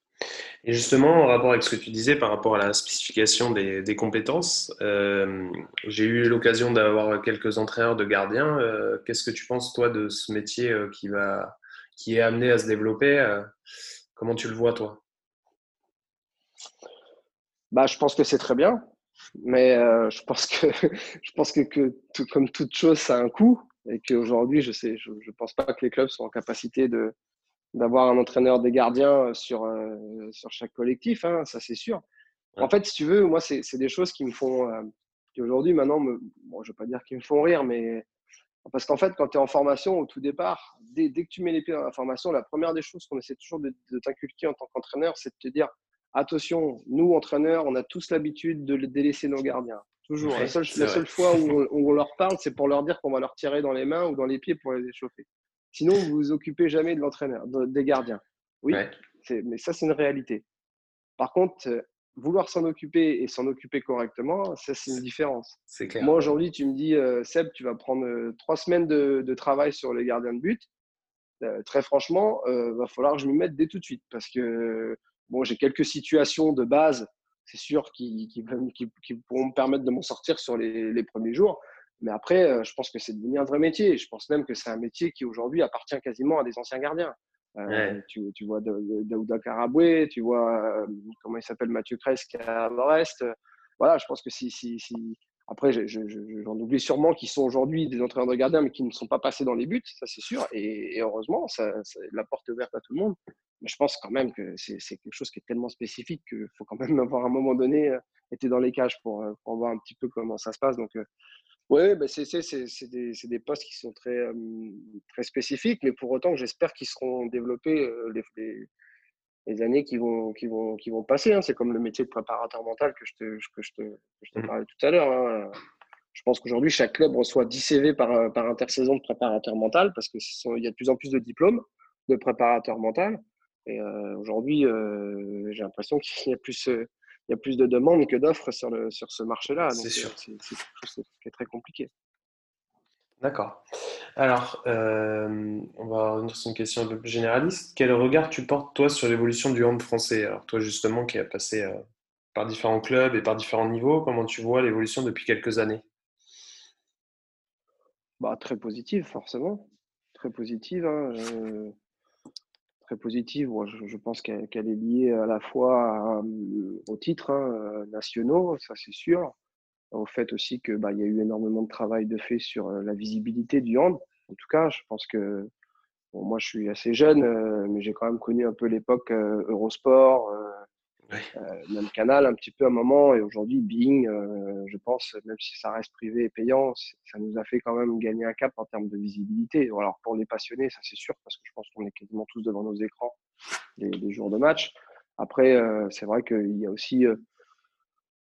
Et justement, en rapport avec ce que tu disais par rapport à la spécification des, des compétences, euh, j'ai eu l'occasion d'avoir quelques entraîneurs de gardiens. Euh, Qu'est-ce que tu penses, toi, de ce métier euh, qui, va, qui est amené à se développer Comment tu le vois, toi? Bah, Je pense que c'est très bien, mais euh, je pense que, je pense que, que tout, comme toute chose, ça a un coût et qu'aujourd'hui, je ne je, je pense pas que les clubs sont en capacité de, d'avoir un entraîneur des gardiens euh, sur, euh, sur chaque collectif, hein, ça c'est sûr. En fait, si tu veux, moi, c'est des choses qui me font, euh, qui aujourd'hui, maintenant, me, bon, je ne vais pas dire qu'ils me font rire, mais parce qu'en fait, quand tu es en formation au tout départ, dès, dès, que tu mets les pieds dans la formation, la première des choses qu'on essaie toujours de, de t'inculquer en tant qu'entraîneur, c'est de te dire attention, nous, entraîneurs, on a tous l'habitude de délaisser nos gardiens. Toujours. la, seule, la seule, fois où on, où on leur parle, c'est pour leur dire qu'on va leur tirer dans les mains ou dans les pieds pour les échauffer. Sinon, vous vous occupez jamais de l'entraîneur, des gardiens. Oui, mais ça, c'est une réalité. Par contre, euh, vouloir s'en occuper et s'en occuper correctement, ça, c'est une différence. Clair. Moi, aujourd'hui, tu me dis, euh, Seb, tu vas prendre euh, trois semaines de, de, travail sur les gardiens de but. Euh, très franchement, il va falloir que je m'y mette dès tout de suite parce que bon, j'ai quelques situations de base, c'est sûr, qui, qui, qui, qui, pourront me permettre de m'en sortir sur les, les premiers jours. Mais après, euh, je pense que c'est devenu un vrai métier. Je pense même que c'est un métier qui aujourd'hui appartient quasiment à des anciens gardiens. Euh, ouais. tu, tu, vois Daouda Karaboué, tu vois euh, comment il s'appelle Mathieu Cresque à Brest. Voilà, je pense que si, si, si... après, j'en je, je, oublie sûrement qui sont aujourd'hui des entraîneurs de gardiens, mais qui ne sont pas passés dans les buts, ça c'est sûr. Et, heureusement, ça, la porte est ouverte à tout le monde. Mais je pense quand même que c'est quelque chose qui est tellement spécifique qu'il faut quand même avoir à un moment donné été dans les cages pour, pour voir un petit peu comment ça se passe. Donc, oui, bah c'est des, des, postes qui sont très, euh, très spécifiques, mais pour autant, j'espère qu'ils seront développés euh, les, années qui vont, qui vont, qui vont passer. Hein. C'est comme le métier de préparateur mental que je te, que je te, que je te mmh. parlais tout à l'heure. Hein. Je pense qu'aujourd'hui, chaque club reçoit 10 CV par, par intersaison de préparateur mental parce qu'il y a de plus en plus de diplômes de préparateur mental. Et euh, aujourd'hui, euh, j'ai l'impression qu'il y a plus il y a plus de demandes que d'offres sur, le, sur ce marché-là. C'est sûr. C'est quelque chose qui est très compliqué. D'accord. Alors, euh, on va revenir sur une question un peu plus généraliste. Quel regard tu portes, toi, sur l'évolution du hand français? Alors, toi, justement, qui a passé euh, par différents clubs et par différents niveaux, comment tu vois l'évolution depuis quelques années? Bah, Très positive, forcément. Très positive. Hein. Euh, positive. je, pense qu'elle qu est liée à la fois à, aux titres hein, nationaux, ça c'est sûr, au fait aussi que bah, il y a eu énormément de travail de fait sur la visibilité du hand. En tout cas, je pense que bon, moi je suis assez jeune, euh, mais j'ai quand même connu un peu l'époque euh, Eurosport, euh, oui. Euh, même canal un petit peu à un moment. Et aujourd'hui, Bing, euh, je pense, même si ça reste privé et payant, ça nous a fait quand même gagner un cap en termes de visibilité. Alors pour les passionnés, ça c'est sûr, parce que je pense qu'on est quasiment tous devant nos écrans les, les jours de match. Après, euh, c'est vrai qu'il y a aussi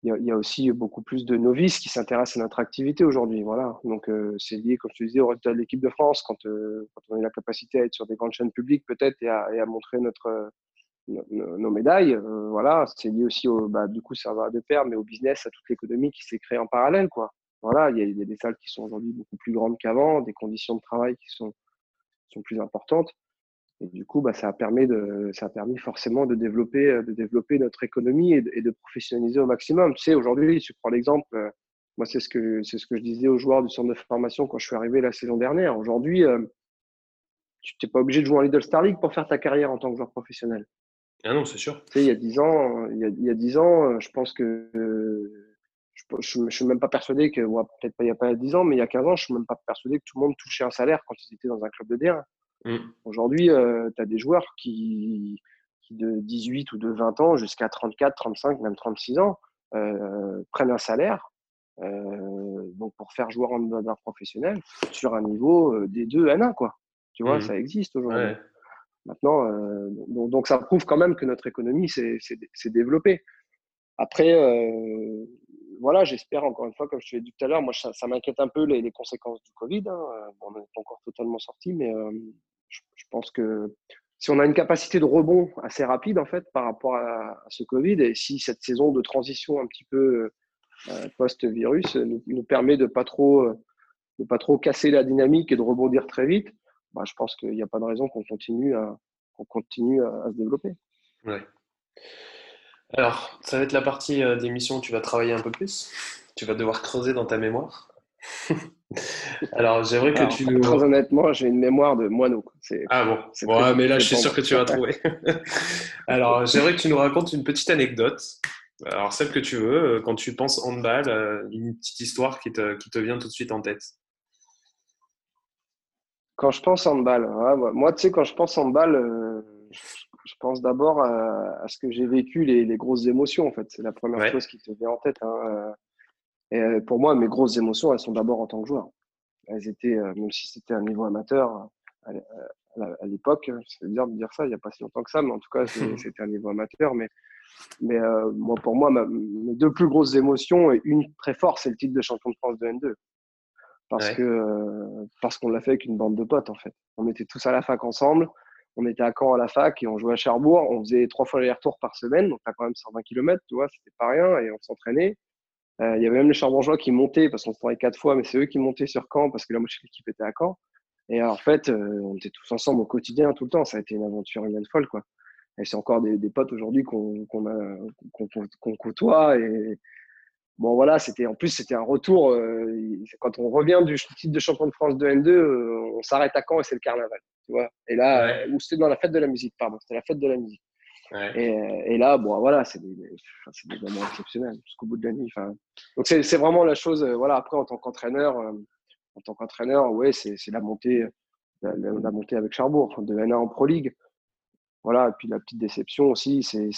il y, a, aussi beaucoup plus de novices qui s'intéressent à notre activité aujourd'hui. Voilà. Donc, euh, c'est lié, comme je te disais, au résultat de l'équipe de France, quand, euh, on a la capacité à être sur des grandes chaînes publiques, peut-être, et, à montrer notre, nos, nos médailles. Euh, voilà, c'est lié aussi au, bah, du coup, ça va de pair, mais au business, à toute l'économie qui s'est créée en parallèle, quoi. Voilà, il y, y a des salles qui sont aujourd'hui beaucoup plus grandes qu'avant, des conditions de travail qui sont, sont plus importantes. Et du coup, bah, ça a permis de, ça a permis forcément de développer, de développer notre économie et de, et de professionnaliser au maximum. Tu sais, aujourd'hui, tu prends l'exemple, Moi, c'est ce, que, c'est ce que je disais aux joueurs du centre de formation quand je suis arrivé la saison dernière. Aujourd'hui, euh, tu n'es pas obligé de jouer en Lidl Star League pour faire ta carrière en tant que joueur professionnel. Ah non, c'est sûr. Tu sais, il y a 10 ans, il y a, il y a 10 ans, je pense que je ne suis même pas persuadé que, peut-être pas il n'y a pas 10 ans, mais il y a 15 ans, je ne suis même pas persuadé que tout le monde touchait un salaire quand ils étaient dans un club de D1. Mm. Aujourd'hui, euh, tu as des joueurs qui, qui, de 18 ou de 20 ans jusqu'à 34, 35, même 36 ans, euh, prennent un salaire euh, donc pour faire joueur en mode professionnel sur un niveau des deux N1, quoi. Tu vois, mm. ça existe aujourd'hui. Maintenant, donc, donc, ça prouve quand même que notre économie s'est développée. Après, voilà, j'espère encore une fois, comme je te l'ai dit tout à l'heure, moi ça, m'inquiète un peu les, conséquences du Covid. Hein. on n'est pas encore totalement sorti, mais euh, je, pense que si on a une capacité de rebond assez rapide en fait par rapport à, ce Covid, et si cette saison de transition un petit peu euh, post-virus nous, nous, permet de pas trop de pas trop casser la dynamique et de rebondir très vite, bah, je pense qu'il n'y a pas de raison qu'on continue à qu'on continue à, se développer. Ouais. Alors, ça va être la partie euh, d'émission où tu vas travailler un peu plus. Tu vas devoir creuser dans ta mémoire. Alors, j'aimerais que tu nous. Très honnêtement, j'ai une mémoire de moineau. Ah bon, bon mais là, je suis sûr que tu vas trouver. Alors, j'aimerais que tu nous racontes une petite anecdote. Alors, celle que tu veux, euh, quand tu penses handball, euh, une petite histoire qui te, qui te vient tout de suite en tête. Quand je pense handball, moi, tu sais, quand je pense handball, euh, je pense d'abord à, ce que j'ai vécu, les, grosses émotions, en fait. C'est la première chose qui te vient en tête. Hein. Et euh, pour moi, mes grosses émotions, elles sont d'abord en tant que joueur. Elles étaient, même si c'était un niveau amateur à, l'époque, c'est dire de dire ça, il n'y a pas si longtemps que ça, mais en tout cas, c'était un niveau amateur. Mais, mais moi, pour moi, mes deux plus grosses émotions, et une très forte, c'est le titre de champion de France de N2 parce que parce qu'on l'a fait avec une bande de potes en fait. On était tous à la fac ensemble, on était à Caen à la fac et on jouait à Cherbourg. On faisait trois fois les retours par semaine, donc as quand même 120 km, tu vois, c'était pas rien et on s'entraînait. Euh, il y avait même les Cherbourgeois qui montaient parce qu'on se travaillait quatre fois, mais c'est eux qui montaient sur Caen parce que la moitié de l'équipe était à Caen. Et en fait, euh, on était tous ensemble au quotidien tout le temps. Ça a été une aventure humaine folle, quoi. Et c'est encore des, des potes aujourd'hui qu'on qu'on côtoie et, Bon, voilà, c'était en plus, c'était un retour. Euh, quand on revient du titre de champion de France de N2, euh, on s'arrête à Caen et c'est le carnaval. Tu vois et là, ou c'était dans la fête de la musique, pardon, c'était la fête de la musique. Et, là, bon, voilà, c'est des, des, moments exceptionnels jusqu'au bout de la nuit. Donc, c'est vraiment la chose. Euh, voilà, après, en tant qu'entraîneur, en tant qu'entraîneur, ouais, c'est la montée, la, montée avec Charbourg, de N1 en Pro League. Voilà, et puis la petite déception aussi, c'est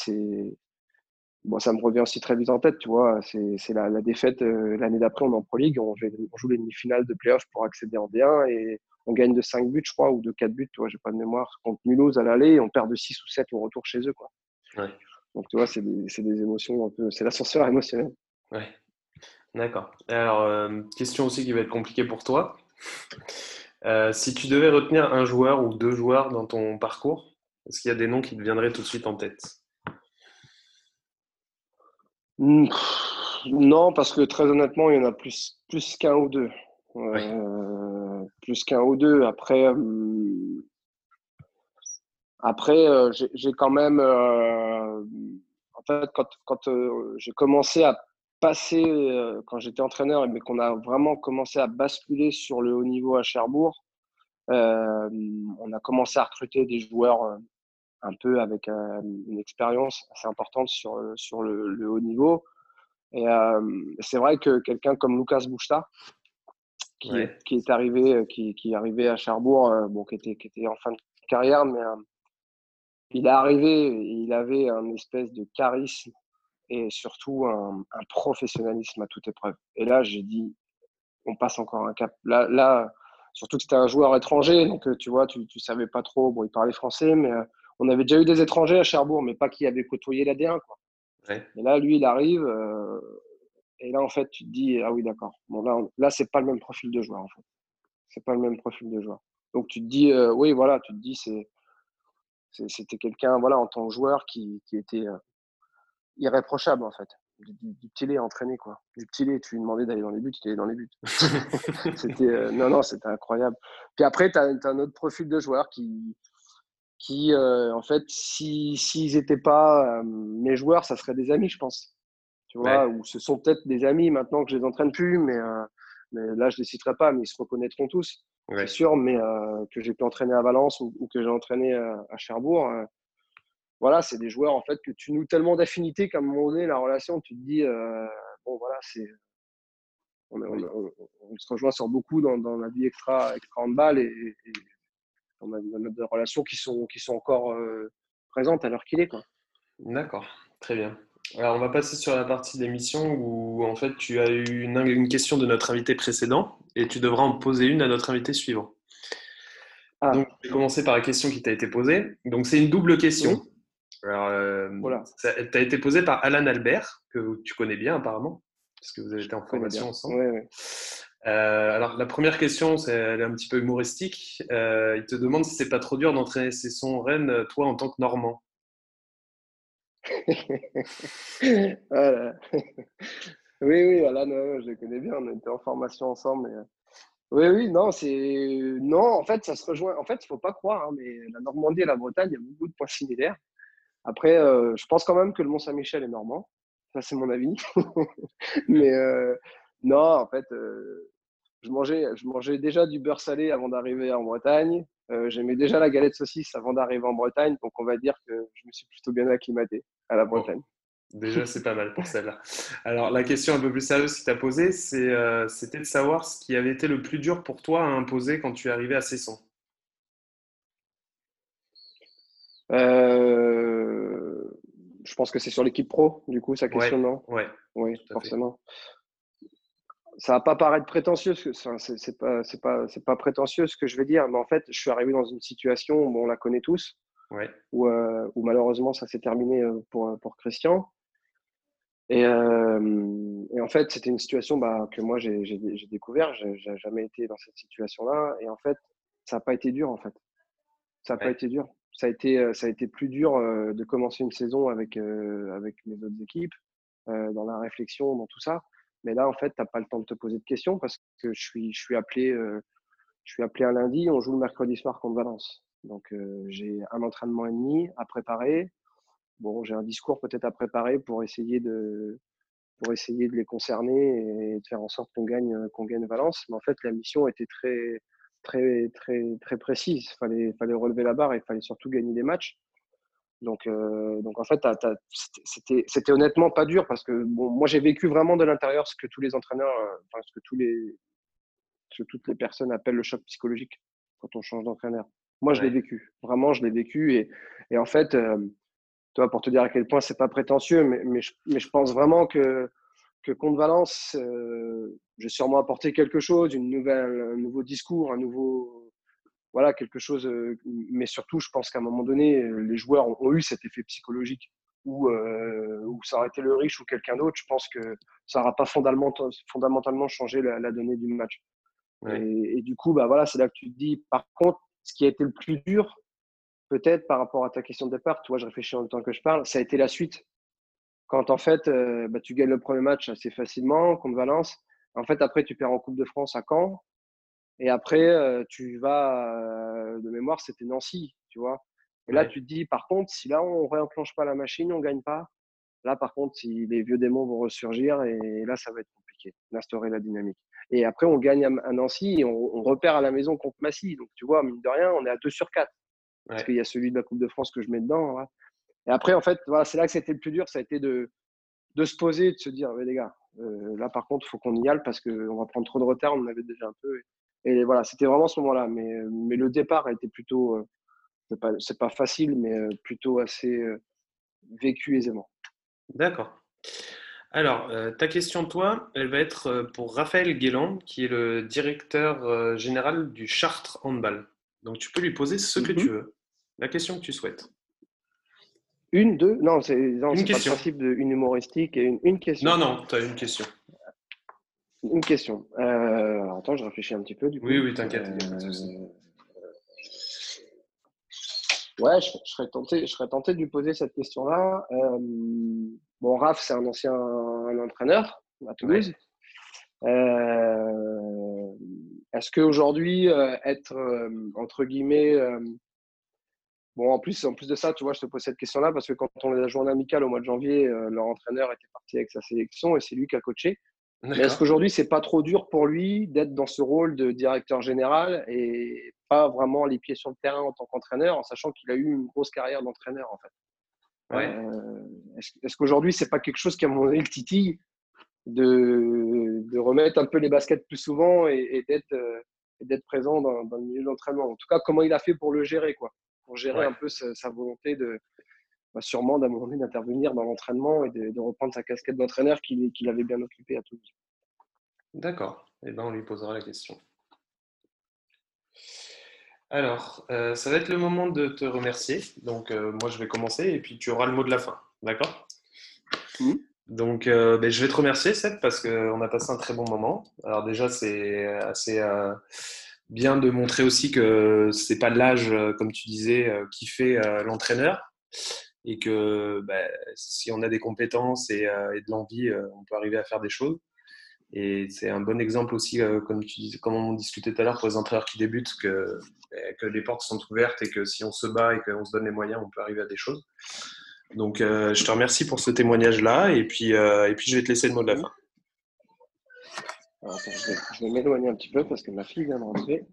bon, ça me revient aussi très vite en tête, tu vois. C'est la, défaite euh, l'année d'après, on est en Pro League, on, joue les demi-finales de playoff pour accéder en D1 et on gagne de 5 buts, je crois, ou de 4 buts, tu vois, j'ai pas de mémoire, contre Mulhouse à l'aller et on perd de 6 ou 7 au retour chez eux, quoi. Ouais. Donc, tu vois, c'est des, des, émotions un peu, c'est l'ascenseur émotionnel. Ouais. D'accord. Alors, euh, question aussi qui va être compliquée pour toi. Euh, si tu devais retenir un joueur ou deux joueurs dans ton parcours, est-ce qu'il y a des noms qui te viendraient tout de suite en tête? Hmm, non, parce que très honnêtement, il y en a plus, plus qu'un ou deux. Euh, plus qu'un ou deux. Après, euh, après euh, j'ai quand même. en fait, quand, quand j'ai commencé à passer, quand j'étais entraîneur, mais qu'on a vraiment commencé à basculer sur le haut niveau à Cherbourg, on a commencé à recruter des joueurs un peu avec euh, une expérience assez importante sur, sur le, haut niveau. Et c'est vrai que quelqu'un comme Lucas Bouchta, qui, qui, est arrivé, qui, qui est arrivé à Cherbourg, bon, qui était, qui était en fin de carrière, mais il est arrivé, il avait un espèce de charisme et surtout un, un professionnalisme à toute épreuve. Et là, j'ai dit, on passe encore un cap. Là, là surtout que c'était un joueur étranger, donc tu vois, tu, tu savais pas trop. Bon, il parlait français, mais on avait déjà eu des étrangers à Cherbourg, mais pas qui avaient côtoyé la D1. Quoi. Et là, lui, il arrive. Euh, et là, en fait, tu te dis, ah oui, d'accord. Bon, là, là c'est pas le même profil de joueur, en fait. C'est pas le même profil de joueur. Donc, tu te dis, euh, oui, voilà, tu te dis, c'est, c'était quelqu'un, voilà, en tant que joueur qui, qui était euh, irréprochable, en fait. Du, du, petit lait entraîné, quoi. Du petit lait, tu lui demandais d'aller dans les buts, il allait dans les buts. c'était, non, non, c'était incroyable. Puis après, tu as, as, un autre profil de joueur qui, qui, euh, en fait, s'ils si, n'étaient pas euh, mes joueurs, ça serait des amis, je pense. Tu vois, ou ce sont peut-être des amis maintenant que je les entraîne plus, mais, mais là, je les citerai pas, mais ils se reconnaîtront tous, c'est sûr, mais que j'ai pu entraîner à Valence ou, que j'ai entraîné à, Cherbourg. voilà, c'est des joueurs en fait que tu noues tellement d'affinités qu'à un moment donné, la relation, tu te dis, bon, voilà, c'est on, se rejoint sur beaucoup dans, la vie extra, extra handball et, et on a, des relations qui sont, qui sont encore euh, présentes à l'heure qu'il est. D'accord, très bien. Alors, on va passer sur la partie d'émission où en fait tu as eu une, question de notre invité précédent et tu devras en poser une à notre invité suivant. Ah. Donc, je vais commencer par la question qui t'a été posée. Donc, c'est une double question. Alors, euh, voilà. Ça a été posée par Alan Albert, que tu connais bien apparemment parce que vous avez été en formation ensemble. Euh, alors, la première question, c'est, elle est un petit peu humoristique. Euh, il te demande si c'est pas trop dur d'entraîner ses sons Rennes, toi, en tant que Normand. oui, oui, Alan, je le connais bien. On était en formation ensemble. Euh, oui, oui, non, c'est non. En fait, ça se rejoint. En fait, il faut pas croire, hein, mais la Normandie et la Bretagne, il y a beaucoup de points similaires. Après, je pense quand même que le Mont Saint-Michel est normand. Ça, c'est mon avis. Mais euh, non, en fait, euh, je, mangeais, je mangeais déjà du beurre salé avant d'arriver en Bretagne. Euh, j'aimais déjà la galette saucisse avant d'arriver en Bretagne. Donc, on va dire que je me suis plutôt bien acclimaté à la Bretagne. Déjà, c'est pas mal pour celle-là. Alors, la question un peu plus sérieuse que tu as posée, c'était de savoir ce qui avait été le plus dur pour toi à imposer quand tu es arrivé à Cesson. Euh, je pense que c'est sur l'équipe pro, du coup, sa question, non? ouais, Oui, forcément. Ça va pas paraître prétentieux, c'est pas, pas, pas prétentieux ce que je vais dire, mais en fait, je suis arrivé dans une situation, on la connaît tous, ouais. où, euh, où, malheureusement ça s'est terminé euh, pour, pour Christian. Et, euh, et, en fait, c'était une situation bah, que moi j'ai découvert. J'ai jamais été dans cette situation-là. Et en fait, ça n'a pas été dur en fait. Ça n'a pas été dur ça a été, euh, ça a été plus dur euh, de commencer une saison avec, euh, avec mes autres équipes, dans la réflexion, dans tout ça. Mais là, en fait, tu n'as pas le temps de te poser de questions parce que je suis, je suis, appelé, je suis appelé un lundi, on joue le mercredi soir contre Valence. Donc, j'ai un entraînement et demi à préparer. Bon, j'ai un discours peut-être à préparer pour essayer de, pour essayer de les concerner et de faire en sorte qu'on gagne, qu'on gagne Valence. Mais en fait, la mission était très, très, très, très précise. Il fallait, fallait relever la barre et il fallait surtout gagner des matchs. Donc, euh, donc en fait, c'était honnêtement pas dur parce que bon, moi, j'ai vécu vraiment de l'intérieur ce que tous les entraîneurs, euh, enfin, ce que, tous les, ce que toutes les personnes appellent le choc psychologique quand on change d'entraîneur. Moi, je l'ai vécu. Vraiment, je l'ai vécu. Et, et, en fait, euh, toi, pour te dire à quel point c'est pas prétentieux, mais, mais, je, mais je pense vraiment que que contre Valence, euh, j'ai sûrement apporté quelque chose, une nouvelle, un nouveau discours, un nouveau, voilà, quelque chose. Mais surtout, je pense qu'à un moment donné, les joueurs ont, eu cet effet psychologique où, euh, où, ça aurait été le riche ou quelqu'un d'autre. Je pense que ça n'aura pas fondamentalement, fondamentalement changé la, donnée du match. Et, du coup, bah voilà, c'est là que tu te dis. Par contre, ce qui a été le plus dur, peut-être par rapport à ta question de départ, toi, je réfléchis en même temps que je parle, ça a été la suite quand en fait euh, bah, tu gagnes le premier match assez facilement contre Valence. En fait, après, tu perds en Coupe de France à Caen. Et après, euh, tu vas, euh, de mémoire, c'était Nancy, tu vois. Et là, tu te dis, par contre, si là, on ne réenclenche pas la machine, on ne gagne pas. Là, par contre, si les vieux démons vont ressurgir, et là, ça va être compliqué d'instaurer la dynamique. Et après, on gagne à, Nancy et on, repère à la maison contre Massy. Donc, tu vois, mine de rien, on est à 2 sur 4. Parce qu'il y a celui de la Coupe de France que je mets dedans. Et après, en fait, voilà, c'est là que c'était le plus dur, ça a été de, de se poser, de se dire, les gars, euh, là par contre, il faut qu'on y aille parce qu'on va prendre trop de retard, on en avait déjà un peu. Et, voilà, c'était vraiment ce moment-là. Mais, mais le départ a été plutôt, euh, c'est pas, pas facile, mais euh, plutôt assez vécu aisément. D'accord. Alors, ta question, toi, elle va être pour Raphaël Guéland, qui est le directeur général du Chartres Handball. Donc, tu peux lui poser ce que tu mhm. veux, la question que tu souhaites. Une, deux? Non, c'est pas le principe d'une humoristique et une, une, question. Non, non, tu as une question. Une question. Euh, attends, je réfléchis un petit peu. Du coup. Oui, oui, t'inquiète. Euh, ouais, je, serais tenté, je serais tenté de lui poser cette question-là. Euh, bon, Raph, c'est un ancien entraîneur à Toulouse. Est-ce qu'aujourd'hui, être, entre guillemets, bon, en plus, en plus de ça, tu vois, je te pose cette question-là parce que quand on est à la journée amicale au mois de janvier, leur entraîneur était parti avec sa sélection et c'est lui qui a coaché. Mais est-ce qu'aujourd'hui, c'est pas trop dur pour lui d'être dans ce rôle de directeur général et pas vraiment les pieds sur le terrain en tant qu'entraîneur, en sachant qu'il a eu une grosse carrière d'entraîneur en fait? Ouais. euh, Est-ce qu'aujourd'hui, c'est pas quelque chose qui a mon le titille de, de, remettre un peu les baskets plus souvent et, euh, et d'être présent dans, dans, le milieu d'entraînement? En tout cas, comment il a fait pour le gérer, quoi? Pour gérer un peu sa, sa volonté de, bah, sûrement d'un moment donné d'intervenir dans l'entraînement et de, reprendre sa casquette d'entraîneur qu'il avait bien occupée à Toulouse. D'accord. Et eh ben, on lui posera la question. Alors, euh, ça va être le moment de te remercier. Donc, euh, moi, je vais commencer et puis tu auras le mot de la fin. D'accord? Mmh. Donc, euh, ben, je vais te remercier, Seth, parce qu'on a passé un très bon moment. Alors, déjà, c'est assez bien de montrer aussi que ce n'est pas l'âge, comme tu disais, qui fait l'entraîneur et que bah, si on a des compétences et, euh, de l'envie, euh, on peut arriver à faire des choses. Et c'est un bon exemple aussi, euh, comme, tu dis, comme on discutait tout à l'heure pour les entraîneurs qui débutent, que, bah, que les portes sont ouvertes et que si on se bat et qu'on se donne les moyens, on peut arriver à des choses. Donc, je te remercie pour ce témoignage-là et puis, et puis je vais te laisser le mot de la fin. je vais, m'éloigner un petit peu parce que ma fille vient de rentrer.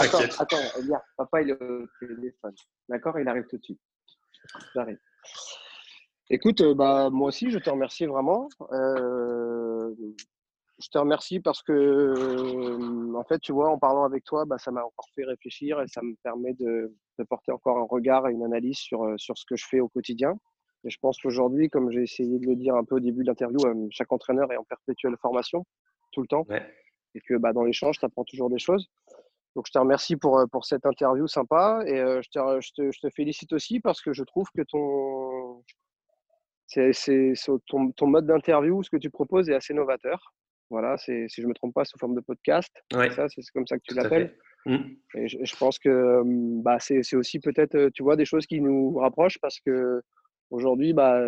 attends, attends, papa il est au téléphone. D'accord Il arrive tout de suite. Écoute, euh, bah, moi aussi, je te remercie vraiment. Euh, je te remercie parce que, euh, en fait, tu vois, en parlant avec toi, bah, ça m'a encore fait réfléchir et ça me permet de, porter encore un regard et une analyse sur, sur ce que je fais au quotidien. Et je pense qu'aujourd'hui, comme j'ai essayé de le dire un peu au début de l'interview, chaque entraîneur est en perpétuelle formation tout le temps. Et que bah, dans l'échange, tu apprends toujours des choses. Donc, je te remercie pour, euh, pour cette interview sympa et euh, je, te, je, te, je, te, félicite aussi parce que je trouve que ton, c'est, ton, ton, mode d'interview, ce que tu proposes est assez novateur. Voilà, si je ne me trompe pas, sous forme de podcast. Ouais. Ça, c'est comme ça que tu l'appelles. Mmh. Et je, pense que bah, c'est, aussi peut-être, euh, tu vois, des choses qui nous rapprochent parce que aujourd'hui, bah,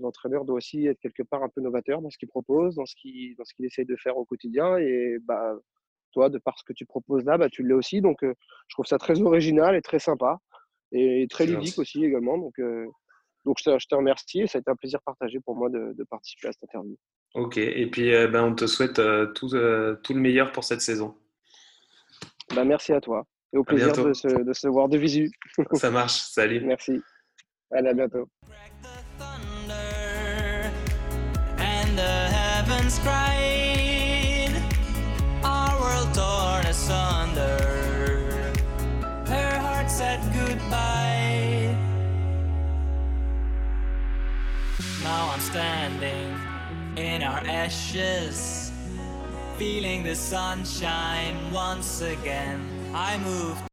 l'entraîneur doit aussi être quelque part un peu novateur dans ce qu'il propose, dans ce qu'il, dans ce qu'il essaye de faire au quotidien. Et bah, toi, de par ce que tu proposes là, bah, tu l'es aussi. Donc, euh, je trouve ça très original et très sympa et très ludique aussi également. Donc, euh, donc je, te, remercie et ça a été un plaisir partagé pour moi de, participer à cette interview. Ok, et puis euh, ben, on te souhaite tout, tout, le meilleur pour cette saison. Bah, merci à toi et au plaisir de se, de se, voir de visu. Ça marche, salut. merci. Allez, à bientôt. Now Standing in our ashes, feeling the sunshine once again. I moved